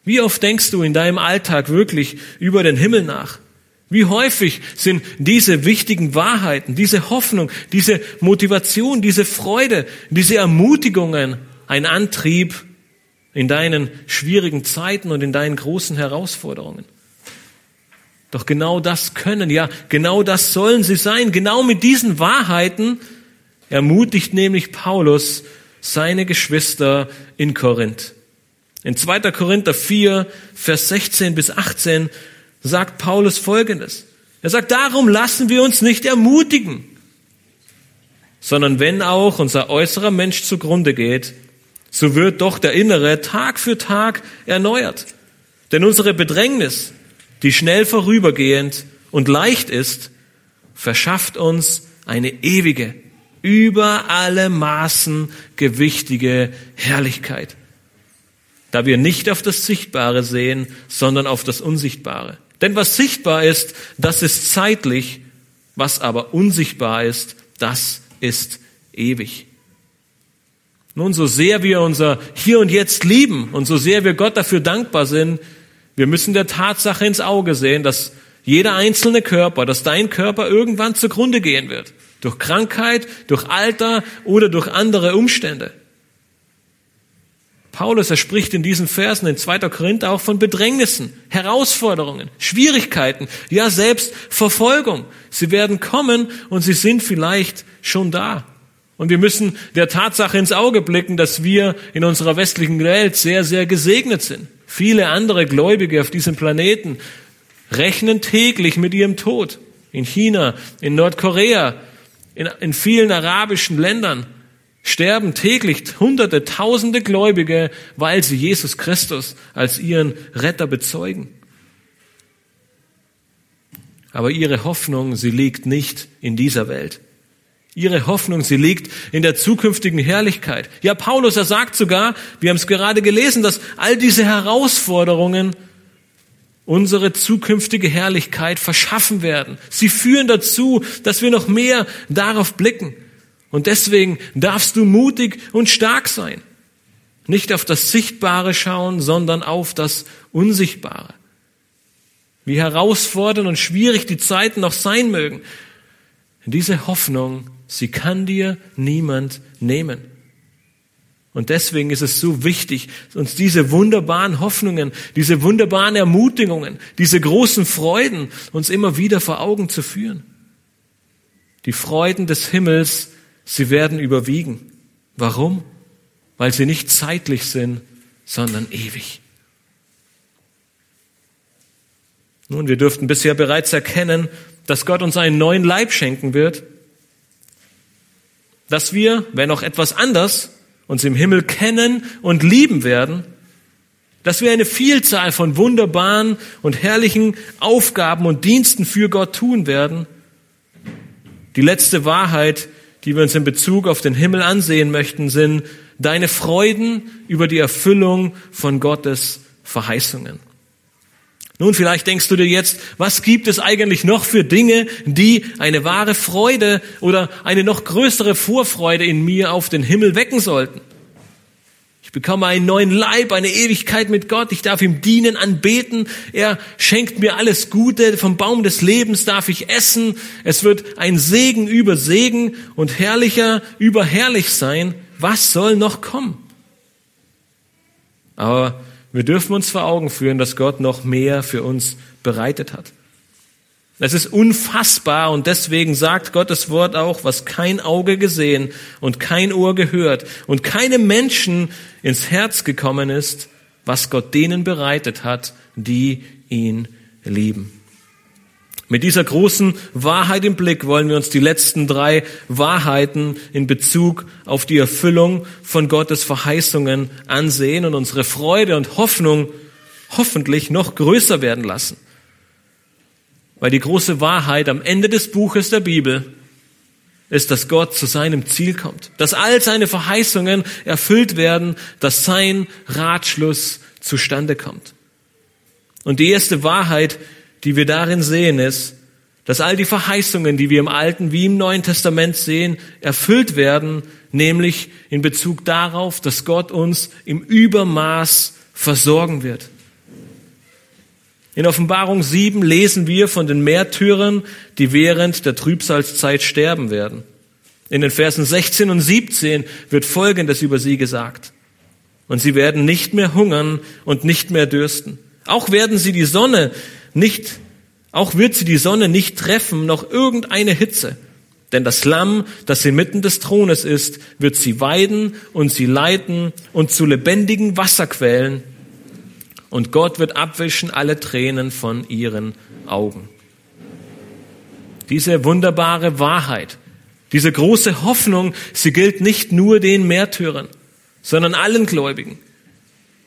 Wie oft denkst du in deinem Alltag wirklich über den Himmel nach? Wie häufig sind diese wichtigen Wahrheiten, diese Hoffnung, diese Motivation, diese Freude, diese Ermutigungen ein Antrieb in deinen schwierigen Zeiten und in deinen großen Herausforderungen? Doch genau das können, ja, genau das sollen sie sein. Genau mit diesen Wahrheiten ermutigt nämlich Paulus seine Geschwister in Korinth. In 2. Korinther 4, Vers 16 bis 18 sagt Paulus Folgendes. Er sagt, darum lassen wir uns nicht ermutigen, sondern wenn auch unser äußerer Mensch zugrunde geht, so wird doch der innere Tag für Tag erneuert. Denn unsere Bedrängnis, die schnell vorübergehend und leicht ist, verschafft uns eine ewige, über alle Maßen gewichtige Herrlichkeit, da wir nicht auf das Sichtbare sehen, sondern auf das Unsichtbare. Denn was sichtbar ist, das ist zeitlich, was aber unsichtbar ist, das ist ewig. Nun, so sehr wir unser Hier und Jetzt lieben und so sehr wir Gott dafür dankbar sind, wir müssen der Tatsache ins Auge sehen, dass jeder einzelne Körper, dass dein Körper irgendwann zugrunde gehen wird. Durch Krankheit, durch Alter oder durch andere Umstände. Paulus, er spricht in diesen Versen in 2. Korinther auch von Bedrängnissen, Herausforderungen, Schwierigkeiten, ja selbst Verfolgung. Sie werden kommen und sie sind vielleicht schon da. Und wir müssen der Tatsache ins Auge blicken, dass wir in unserer westlichen Welt sehr, sehr gesegnet sind. Viele andere Gläubige auf diesem Planeten rechnen täglich mit ihrem Tod. In China, in Nordkorea, in, in vielen arabischen Ländern sterben täglich Hunderte, Tausende Gläubige, weil sie Jesus Christus als ihren Retter bezeugen. Aber ihre Hoffnung, sie liegt nicht in dieser Welt. Ihre Hoffnung, sie liegt in der zukünftigen Herrlichkeit. Ja, Paulus, er sagt sogar, wir haben es gerade gelesen, dass all diese Herausforderungen unsere zukünftige Herrlichkeit verschaffen werden. Sie führen dazu, dass wir noch mehr darauf blicken. Und deswegen darfst du mutig und stark sein. Nicht auf das Sichtbare schauen, sondern auf das Unsichtbare. Wie herausfordernd und schwierig die Zeiten noch sein mögen. Diese Hoffnung Sie kann dir niemand nehmen. Und deswegen ist es so wichtig, uns diese wunderbaren Hoffnungen, diese wunderbaren Ermutigungen, diese großen Freuden uns immer wieder vor Augen zu führen. Die Freuden des Himmels, sie werden überwiegen. Warum? Weil sie nicht zeitlich sind, sondern ewig. Nun, wir dürften bisher bereits erkennen, dass Gott uns einen neuen Leib schenken wird, dass wir, wenn auch etwas anders, uns im Himmel kennen und lieben werden, dass wir eine Vielzahl von wunderbaren und herrlichen Aufgaben und Diensten für Gott tun werden. Die letzte Wahrheit, die wir uns in Bezug auf den Himmel ansehen möchten, sind deine Freuden über die Erfüllung von Gottes Verheißungen. Nun, vielleicht denkst du dir jetzt, was gibt es eigentlich noch für Dinge, die eine wahre Freude oder eine noch größere Vorfreude in mir auf den Himmel wecken sollten? Ich bekomme einen neuen Leib, eine Ewigkeit mit Gott. Ich darf ihm dienen, anbeten. Er schenkt mir alles Gute. Vom Baum des Lebens darf ich essen. Es wird ein Segen über Segen und herrlicher über herrlich sein. Was soll noch kommen? Aber wir dürfen uns vor Augen führen, dass Gott noch mehr für uns bereitet hat. Es ist unfassbar und deswegen sagt Gottes Wort auch, was kein Auge gesehen und kein Ohr gehört und keinem Menschen ins Herz gekommen ist, was Gott denen bereitet hat, die ihn lieben. Mit dieser großen Wahrheit im Blick wollen wir uns die letzten drei Wahrheiten in Bezug auf die Erfüllung von Gottes Verheißungen ansehen und unsere Freude und Hoffnung hoffentlich noch größer werden lassen. Weil die große Wahrheit am Ende des Buches der Bibel ist, dass Gott zu seinem Ziel kommt, dass all seine Verheißungen erfüllt werden, dass sein Ratschluss zustande kommt. Und die erste Wahrheit, die wir darin sehen, ist, dass all die Verheißungen, die wir im Alten wie im Neuen Testament sehen, erfüllt werden, nämlich in Bezug darauf, dass Gott uns im Übermaß versorgen wird. In Offenbarung 7 lesen wir von den Märtyrern, die während der Trübsalzeit sterben werden. In den Versen 16 und 17 wird Folgendes über sie gesagt. Und sie werden nicht mehr hungern und nicht mehr dürsten. Auch werden sie die Sonne nicht, auch wird sie die Sonne nicht treffen, noch irgendeine Hitze. Denn das Lamm, das inmitten des Thrones ist, wird sie weiden und sie leiten und zu lebendigen Wasserquellen und Gott wird abwischen alle Tränen von ihren Augen. Diese wunderbare Wahrheit, diese große Hoffnung, sie gilt nicht nur den Märtyrern, sondern allen Gläubigen.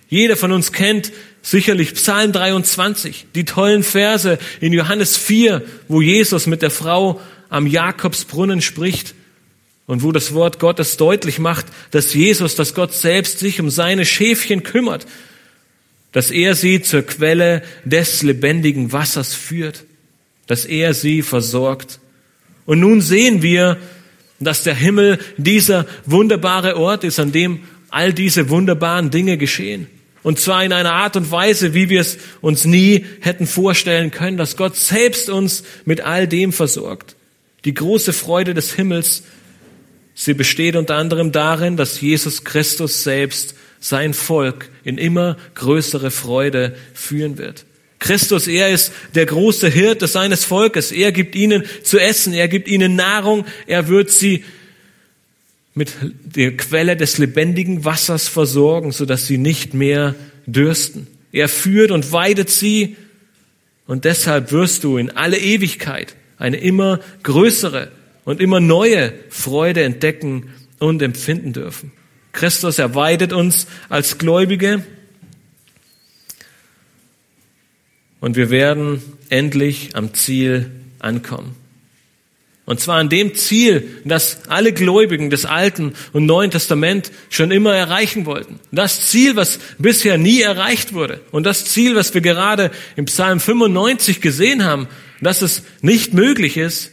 Jeder von uns kennt sicherlich Psalm 23, die tollen Verse in Johannes 4, wo Jesus mit der Frau am Jakobsbrunnen spricht und wo das Wort Gottes deutlich macht, dass Jesus, dass Gott selbst sich um seine Schäfchen kümmert dass er sie zur Quelle des lebendigen Wassers führt, dass er sie versorgt. Und nun sehen wir, dass der Himmel dieser wunderbare Ort ist, an dem all diese wunderbaren Dinge geschehen. Und zwar in einer Art und Weise, wie wir es uns nie hätten vorstellen können, dass Gott selbst uns mit all dem versorgt. Die große Freude des Himmels, sie besteht unter anderem darin, dass Jesus Christus selbst sein Volk in immer größere Freude führen wird. Christus, er ist der große Hirte seines Volkes. Er gibt ihnen zu essen, er gibt ihnen Nahrung, er wird sie mit der Quelle des lebendigen Wassers versorgen, sodass sie nicht mehr dürsten. Er führt und weidet sie und deshalb wirst du in alle Ewigkeit eine immer größere und immer neue Freude entdecken und empfinden dürfen. Christus erweidet uns als Gläubige und wir werden endlich am Ziel ankommen. Und zwar an dem Ziel, das alle Gläubigen des Alten und Neuen Testament schon immer erreichen wollten. Das Ziel, was bisher nie erreicht wurde. Und das Ziel, was wir gerade im Psalm 95 gesehen haben, dass es nicht möglich ist,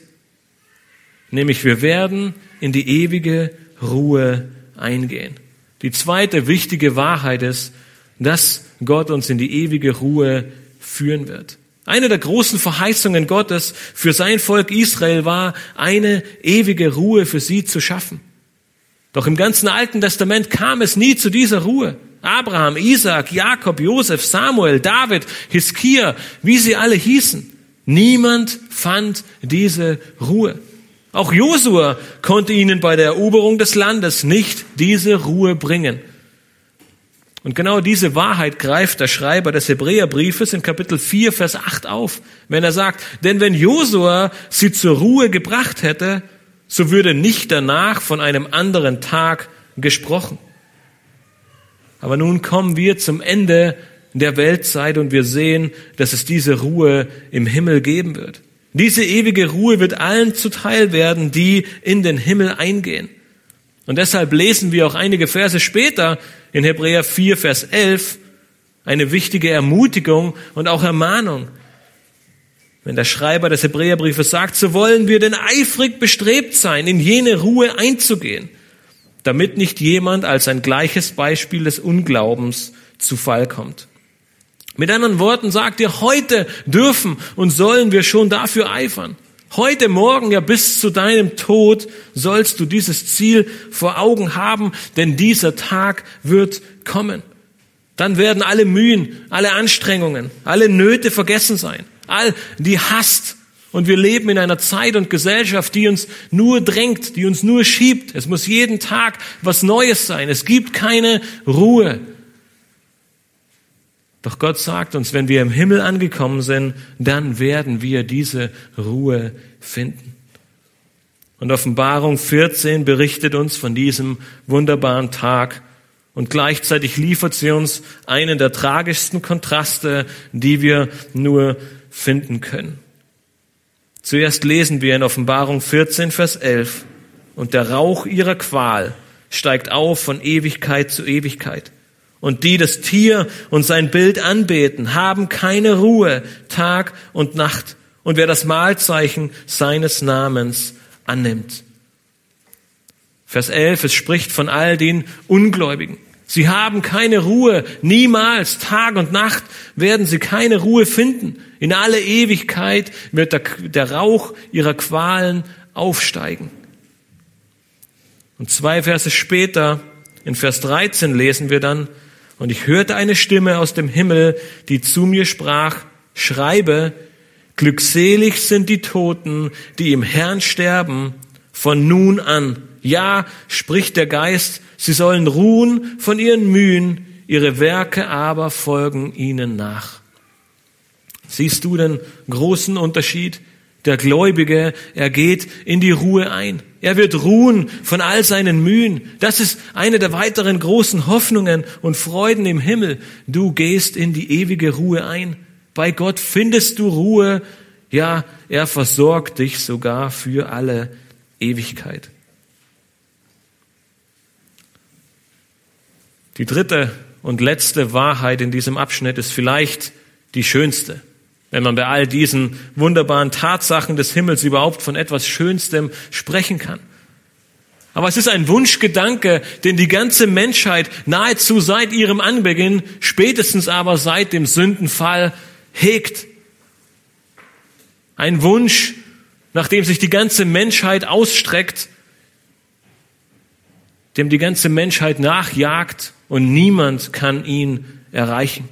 nämlich wir werden in die ewige Ruhe eingehen. Die zweite wichtige Wahrheit ist, dass Gott uns in die ewige Ruhe führen wird. Eine der großen Verheißungen Gottes für sein Volk Israel war, eine ewige Ruhe für sie zu schaffen. Doch im ganzen Alten Testament kam es nie zu dieser Ruhe. Abraham, Isaac, Jakob, Josef, Samuel, David, Hiskia, wie sie alle hießen. Niemand fand diese Ruhe. Auch Josua konnte ihnen bei der Eroberung des Landes nicht diese Ruhe bringen. Und genau diese Wahrheit greift der Schreiber des Hebräerbriefes in Kapitel 4, Vers 8 auf, wenn er sagt, denn wenn Josua sie zur Ruhe gebracht hätte, so würde nicht danach von einem anderen Tag gesprochen. Aber nun kommen wir zum Ende der Weltzeit und wir sehen, dass es diese Ruhe im Himmel geben wird. Diese ewige Ruhe wird allen zuteil werden, die in den Himmel eingehen. Und deshalb lesen wir auch einige Verse später in Hebräer 4, Vers 11 eine wichtige Ermutigung und auch Ermahnung. Wenn der Schreiber des Hebräerbriefes sagt, so wollen wir denn eifrig bestrebt sein, in jene Ruhe einzugehen, damit nicht jemand als ein gleiches Beispiel des Unglaubens zu Fall kommt. Mit anderen Worten sagt ihr, heute dürfen und sollen wir schon dafür eifern. Heute Morgen, ja bis zu deinem Tod, sollst du dieses Ziel vor Augen haben, denn dieser Tag wird kommen. Dann werden alle Mühen, alle Anstrengungen, alle Nöte vergessen sein. All die Hast Und wir leben in einer Zeit und Gesellschaft, die uns nur drängt, die uns nur schiebt. Es muss jeden Tag was Neues sein. Es gibt keine Ruhe. Doch Gott sagt uns, wenn wir im Himmel angekommen sind, dann werden wir diese Ruhe finden. Und Offenbarung 14 berichtet uns von diesem wunderbaren Tag. Und gleichzeitig liefert sie uns einen der tragischsten Kontraste, die wir nur finden können. Zuerst lesen wir in Offenbarung 14, Vers 11, und der Rauch ihrer Qual steigt auf von Ewigkeit zu Ewigkeit. Und die das Tier und sein Bild anbeten, haben keine Ruhe Tag und Nacht. Und wer das Mahlzeichen seines Namens annimmt. Vers 11, es spricht von all den Ungläubigen. Sie haben keine Ruhe, niemals, Tag und Nacht werden sie keine Ruhe finden. In alle Ewigkeit wird der, der Rauch ihrer Qualen aufsteigen. Und zwei Verse später, in Vers 13 lesen wir dann, und ich hörte eine Stimme aus dem Himmel, die zu mir sprach, schreibe, glückselig sind die Toten, die im Herrn sterben, von nun an. Ja, spricht der Geist, sie sollen ruhen von ihren Mühen, ihre Werke aber folgen ihnen nach. Siehst du den großen Unterschied? Der Gläubige, er geht in die Ruhe ein. Er wird ruhen von all seinen Mühen. Das ist eine der weiteren großen Hoffnungen und Freuden im Himmel. Du gehst in die ewige Ruhe ein. Bei Gott findest du Ruhe. Ja, er versorgt dich sogar für alle Ewigkeit. Die dritte und letzte Wahrheit in diesem Abschnitt ist vielleicht die schönste wenn man bei all diesen wunderbaren Tatsachen des Himmels überhaupt von etwas Schönstem sprechen kann. Aber es ist ein Wunschgedanke, den die ganze Menschheit nahezu seit ihrem Anbeginn, spätestens aber seit dem Sündenfall hegt. Ein Wunsch, nach dem sich die ganze Menschheit ausstreckt, dem die ganze Menschheit nachjagt und niemand kann ihn erreichen.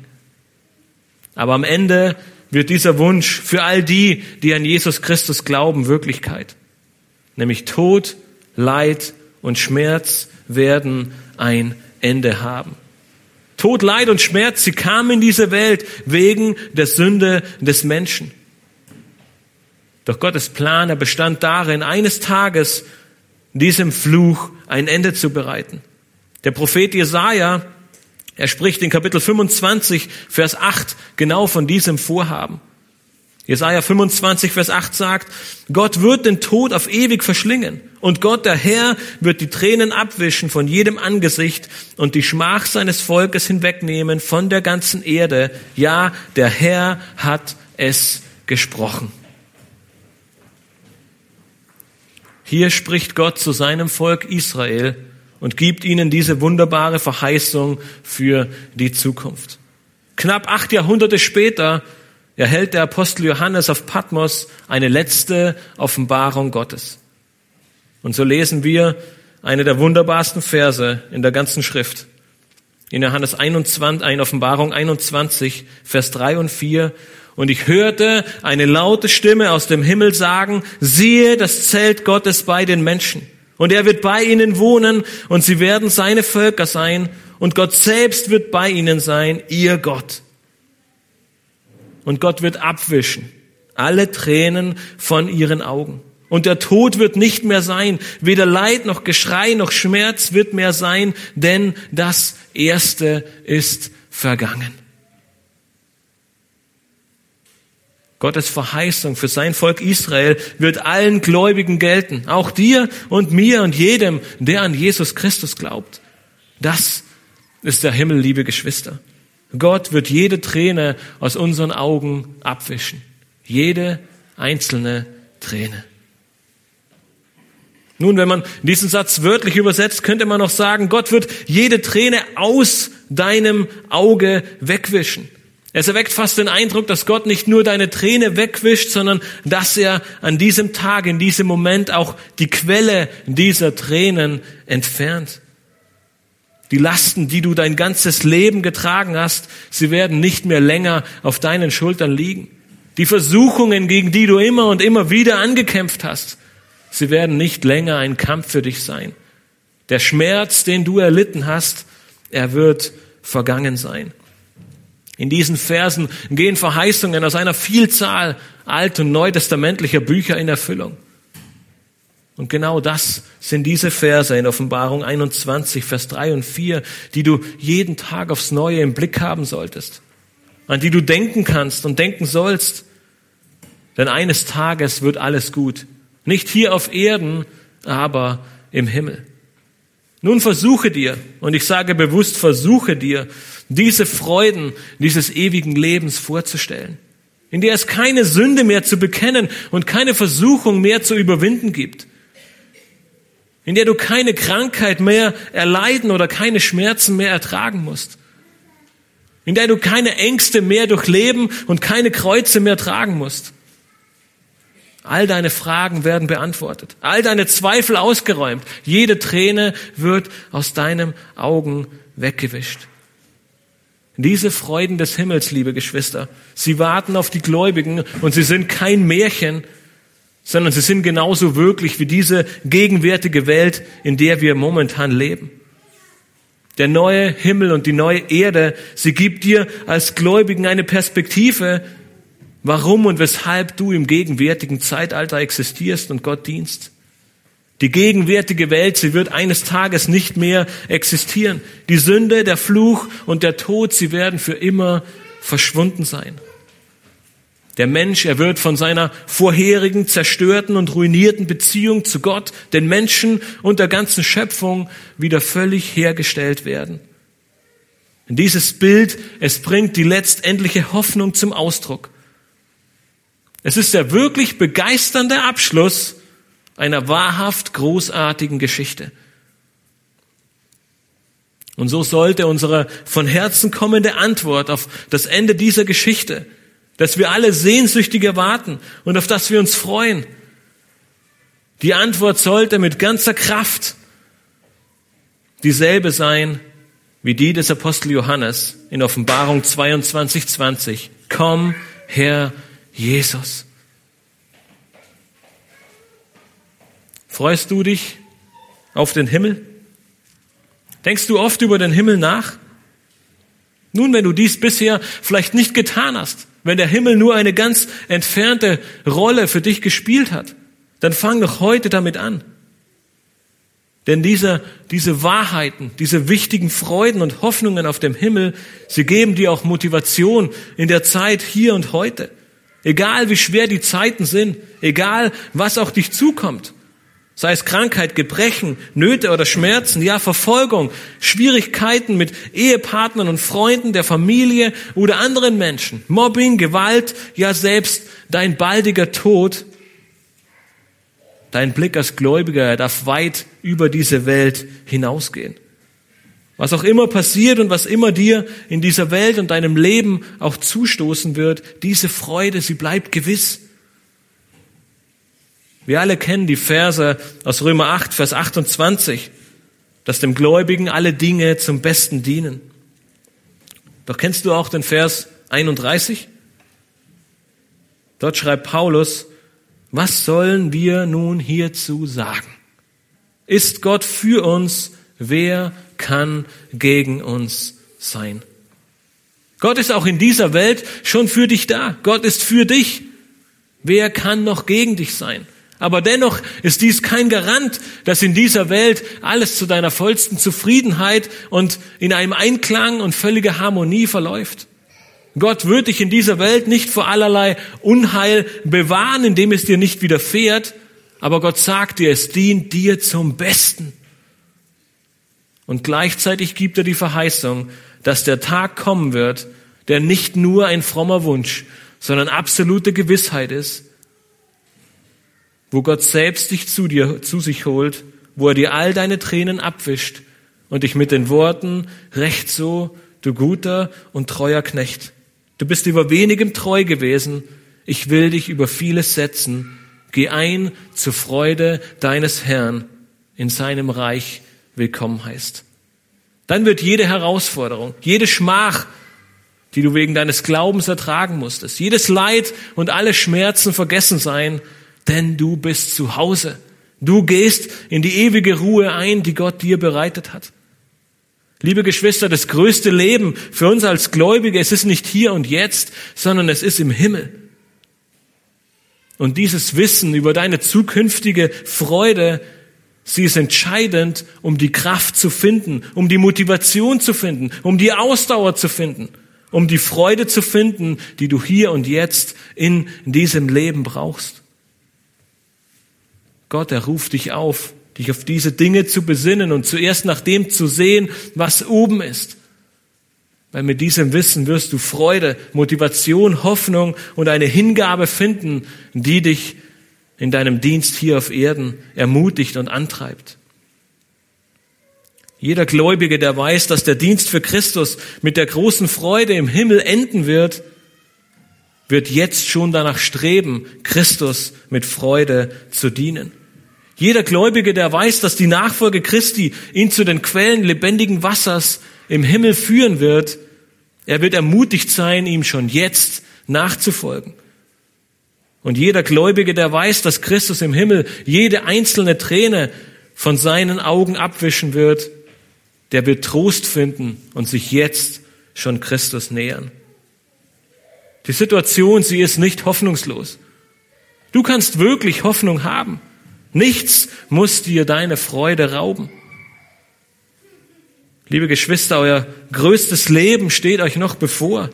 Aber am Ende wird dieser Wunsch für all die, die an Jesus Christus glauben, Wirklichkeit. Nämlich Tod, Leid und Schmerz werden ein Ende haben. Tod, Leid und Schmerz, sie kamen in diese Welt wegen der Sünde des Menschen. Doch Gottes Plan, er bestand darin, eines Tages diesem Fluch ein Ende zu bereiten. Der Prophet Jesaja er spricht in Kapitel 25, Vers 8 genau von diesem Vorhaben. Jesaja 25, Vers 8 sagt, Gott wird den Tod auf ewig verschlingen und Gott, der Herr, wird die Tränen abwischen von jedem Angesicht und die Schmach seines Volkes hinwegnehmen von der ganzen Erde. Ja, der Herr hat es gesprochen. Hier spricht Gott zu seinem Volk Israel und gibt ihnen diese wunderbare Verheißung für die Zukunft. Knapp acht Jahrhunderte später erhält der Apostel Johannes auf Patmos eine letzte Offenbarung Gottes. Und so lesen wir eine der wunderbarsten Verse in der ganzen Schrift. In Johannes 21, in Offenbarung 21, Vers 3 und 4. Und ich hörte eine laute Stimme aus dem Himmel sagen, siehe das Zelt Gottes bei den Menschen und er wird bei ihnen wohnen und sie werden seine Völker sein und Gott selbst wird bei ihnen sein, ihr Gott. Und Gott wird abwischen alle Tränen von ihren Augen. Und der Tod wird nicht mehr sein, weder Leid noch Geschrei noch Schmerz wird mehr sein, denn das Erste ist vergangen. Gottes Verheißung für sein Volk Israel wird allen Gläubigen gelten, auch dir und mir und jedem, der an Jesus Christus glaubt. Das ist der Himmel, liebe Geschwister. Gott wird jede Träne aus unseren Augen abwischen. Jede einzelne Träne. Nun, wenn man diesen Satz wörtlich übersetzt, könnte man noch sagen, Gott wird jede Träne aus deinem Auge wegwischen. Es erweckt fast den Eindruck, dass Gott nicht nur deine Träne wegwischt, sondern dass er an diesem Tag, in diesem Moment auch die Quelle dieser Tränen entfernt. Die Lasten, die du dein ganzes Leben getragen hast, sie werden nicht mehr länger auf deinen Schultern liegen. Die Versuchungen, gegen die du immer und immer wieder angekämpft hast, sie werden nicht länger ein Kampf für dich sein. Der Schmerz, den du erlitten hast, er wird vergangen sein. In diesen Versen gehen Verheißungen aus einer Vielzahl alt- und neutestamentlicher Bücher in Erfüllung. Und genau das sind diese Verse in Offenbarung 21, Vers 3 und 4, die du jeden Tag aufs Neue im Blick haben solltest, an die du denken kannst und denken sollst. Denn eines Tages wird alles gut. Nicht hier auf Erden, aber im Himmel. Nun versuche dir, und ich sage bewusst versuche dir, diese Freuden dieses ewigen Lebens vorzustellen, in der es keine Sünde mehr zu bekennen und keine Versuchung mehr zu überwinden gibt, in der du keine Krankheit mehr erleiden oder keine Schmerzen mehr ertragen musst, in der du keine Ängste mehr durchleben und keine Kreuze mehr tragen musst. All deine Fragen werden beantwortet, all deine Zweifel ausgeräumt, jede Träne wird aus deinen Augen weggewischt. Diese Freuden des Himmels, liebe Geschwister, sie warten auf die Gläubigen und sie sind kein Märchen, sondern sie sind genauso wirklich wie diese gegenwärtige Welt, in der wir momentan leben. Der neue Himmel und die neue Erde, sie gibt dir als Gläubigen eine Perspektive, warum und weshalb du im gegenwärtigen Zeitalter existierst und Gott dienst. Die gegenwärtige Welt, sie wird eines Tages nicht mehr existieren. Die Sünde, der Fluch und der Tod, sie werden für immer verschwunden sein. Der Mensch, er wird von seiner vorherigen zerstörten und ruinierten Beziehung zu Gott, den Menschen und der ganzen Schöpfung wieder völlig hergestellt werden. Und dieses Bild, es bringt die letztendliche Hoffnung zum Ausdruck. Es ist der wirklich begeisternde Abschluss einer wahrhaft großartigen Geschichte. Und so sollte unsere von Herzen kommende Antwort auf das Ende dieser Geschichte das wir alle sehnsüchtig erwarten und auf das wir uns freuen. Die Antwort sollte mit ganzer Kraft dieselbe sein wie die des Apostel Johannes in Offenbarung 22, 20. Komm, Herr Jesus. Freust du dich auf den Himmel? Denkst du oft über den Himmel nach? Nun, wenn du dies bisher vielleicht nicht getan hast, wenn der Himmel nur eine ganz entfernte Rolle für dich gespielt hat, dann fang doch heute damit an. Denn diese, diese Wahrheiten, diese wichtigen Freuden und Hoffnungen auf dem Himmel, sie geben dir auch Motivation in der Zeit hier und heute. Egal wie schwer die Zeiten sind, egal was auch dich zukommt sei es Krankheit, Gebrechen, Nöte oder Schmerzen, ja Verfolgung, Schwierigkeiten mit Ehepartnern und Freunden, der Familie oder anderen Menschen, Mobbing, Gewalt, ja selbst dein baldiger Tod. Dein Blick als Gläubiger darf weit über diese Welt hinausgehen. Was auch immer passiert und was immer dir in dieser Welt und deinem Leben auch zustoßen wird, diese Freude, sie bleibt gewiss. Wir alle kennen die Verse aus Römer 8, Vers 28, dass dem Gläubigen alle Dinge zum Besten dienen. Doch kennst du auch den Vers 31? Dort schreibt Paulus, was sollen wir nun hierzu sagen? Ist Gott für uns, wer kann gegen uns sein? Gott ist auch in dieser Welt schon für dich da. Gott ist für dich. Wer kann noch gegen dich sein? Aber dennoch ist dies kein Garant, dass in dieser Welt alles zu deiner vollsten Zufriedenheit und in einem Einklang und völliger Harmonie verläuft. Gott wird dich in dieser Welt nicht vor allerlei Unheil bewahren, indem es dir nicht widerfährt, aber Gott sagt dir, es dient dir zum Besten. Und gleichzeitig gibt er die Verheißung, dass der Tag kommen wird, der nicht nur ein frommer Wunsch, sondern absolute Gewissheit ist, wo Gott selbst dich zu dir, zu sich holt, wo er dir all deine Tränen abwischt und dich mit den Worten, recht so, du guter und treuer Knecht. Du bist über wenigem treu gewesen. Ich will dich über vieles setzen. Geh ein zur Freude deines Herrn in seinem Reich willkommen heißt. Dann wird jede Herausforderung, jede Schmach die du wegen deines Glaubens ertragen musstest. Jedes Leid und alle Schmerzen vergessen sein, denn du bist zu Hause. Du gehst in die ewige Ruhe ein, die Gott dir bereitet hat. Liebe Geschwister, das größte Leben für uns als Gläubige, es ist nicht hier und jetzt, sondern es ist im Himmel. Und dieses Wissen über deine zukünftige Freude, sie ist entscheidend, um die Kraft zu finden, um die Motivation zu finden, um die Ausdauer zu finden, um die Freude zu finden, die du hier und jetzt in diesem Leben brauchst. Gott, er ruft dich auf, dich auf diese Dinge zu besinnen und zuerst nach dem zu sehen, was oben ist. Weil mit diesem Wissen wirst du Freude, Motivation, Hoffnung und eine Hingabe finden, die dich in deinem Dienst hier auf Erden ermutigt und antreibt. Jeder Gläubige, der weiß, dass der Dienst für Christus mit der großen Freude im Himmel enden wird, wird jetzt schon danach streben, Christus mit Freude zu dienen. Jeder Gläubige, der weiß, dass die Nachfolge Christi ihn zu den Quellen lebendigen Wassers im Himmel führen wird, er wird ermutigt sein, ihm schon jetzt nachzufolgen. Und jeder Gläubige, der weiß, dass Christus im Himmel jede einzelne Träne von seinen Augen abwischen wird, der wird Trost finden und sich jetzt schon Christus nähern. Die Situation, sie ist nicht hoffnungslos. Du kannst wirklich Hoffnung haben. Nichts muss dir deine Freude rauben. Liebe Geschwister, euer größtes Leben steht euch noch bevor.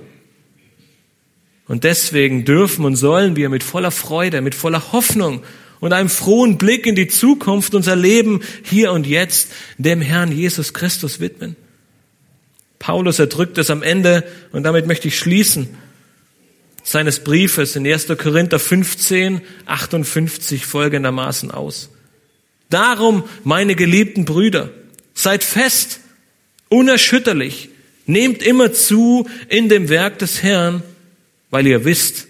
Und deswegen dürfen und sollen wir mit voller Freude, mit voller Hoffnung und einem frohen Blick in die Zukunft unser Leben hier und jetzt dem Herrn Jesus Christus widmen. Paulus erdrückt es am Ende, und damit möchte ich schließen, seines Briefes in 1. Korinther 15, 58 folgendermaßen aus. Darum, meine geliebten Brüder, seid fest, unerschütterlich, nehmt immer zu in dem Werk des Herrn, weil ihr wisst,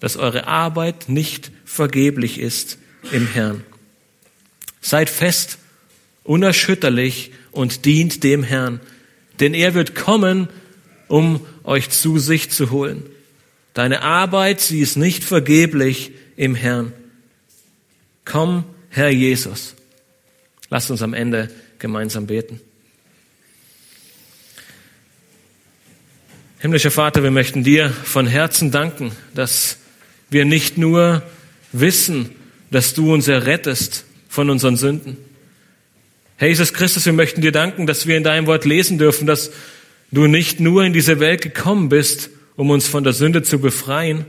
dass eure Arbeit nicht vergeblich ist im Herrn. Seid fest, unerschütterlich und dient dem Herrn, denn er wird kommen, um euch zu sich zu holen. Deine Arbeit, sie ist nicht vergeblich im Herrn. Komm, Herr Jesus. Lass uns am Ende gemeinsam beten. Himmlischer Vater, wir möchten dir von Herzen danken, dass wir nicht nur wissen, dass du uns errettest von unseren Sünden. Herr Jesus Christus, wir möchten dir danken, dass wir in deinem Wort lesen dürfen, dass du nicht nur in diese Welt gekommen bist, um uns von der Sünde zu befreien,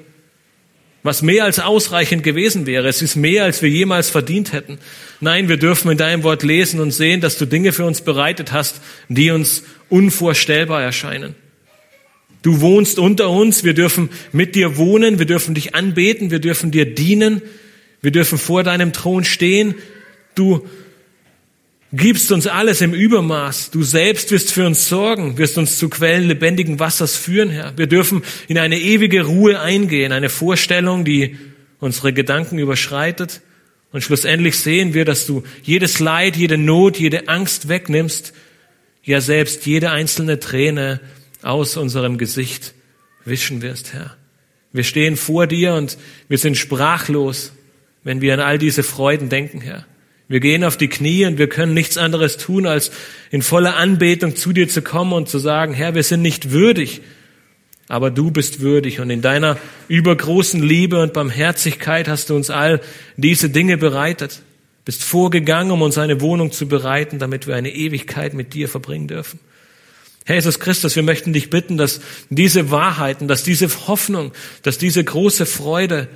was mehr als ausreichend gewesen wäre. Es ist mehr, als wir jemals verdient hätten. Nein, wir dürfen in deinem Wort lesen und sehen, dass du Dinge für uns bereitet hast, die uns unvorstellbar erscheinen. Du wohnst unter uns, wir dürfen mit dir wohnen, wir dürfen dich anbeten, wir dürfen dir dienen, wir dürfen vor deinem Thron stehen. Du gibst uns alles im Übermaß. Du selbst wirst für uns sorgen, wirst uns zu Quellen lebendigen Wassers führen, Herr. Wir dürfen in eine ewige Ruhe eingehen, eine Vorstellung, die unsere Gedanken überschreitet. Und schlussendlich sehen wir, dass du jedes Leid, jede Not, jede Angst wegnimmst, ja selbst jede einzelne Träne aus unserem Gesicht wischen wirst, Herr. Wir stehen vor dir und wir sind sprachlos, wenn wir an all diese Freuden denken, Herr. Wir gehen auf die Knie und wir können nichts anderes tun, als in voller Anbetung zu dir zu kommen und zu sagen, Herr, wir sind nicht würdig, aber du bist würdig und in deiner übergroßen Liebe und Barmherzigkeit hast du uns all diese Dinge bereitet, bist vorgegangen, um uns eine Wohnung zu bereiten, damit wir eine Ewigkeit mit dir verbringen dürfen. Herr Jesus Christus, wir möchten dich bitten, dass diese Wahrheiten, dass diese Hoffnung, dass diese große Freude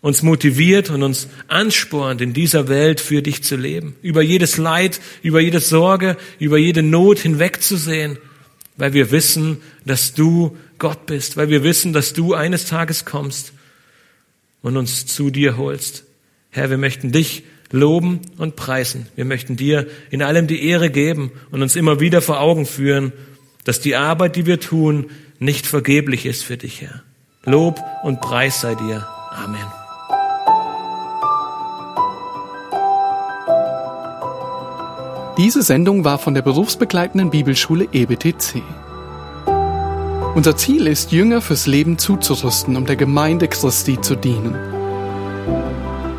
uns motiviert und uns anspornt, in dieser Welt für dich zu leben. Über jedes Leid, über jede Sorge, über jede Not hinwegzusehen, weil wir wissen, dass du Gott bist, weil wir wissen, dass du eines Tages kommst und uns zu dir holst. Herr, wir möchten dich loben und preisen. Wir möchten dir in allem die Ehre geben und uns immer wieder vor Augen führen, dass die Arbeit, die wir tun, nicht vergeblich ist für dich, Herr. Lob und Preis sei dir. Amen. Diese Sendung war von der berufsbegleitenden Bibelschule EBTC. Unser Ziel ist, Jünger fürs Leben zuzurüsten, um der Gemeinde Christi zu dienen.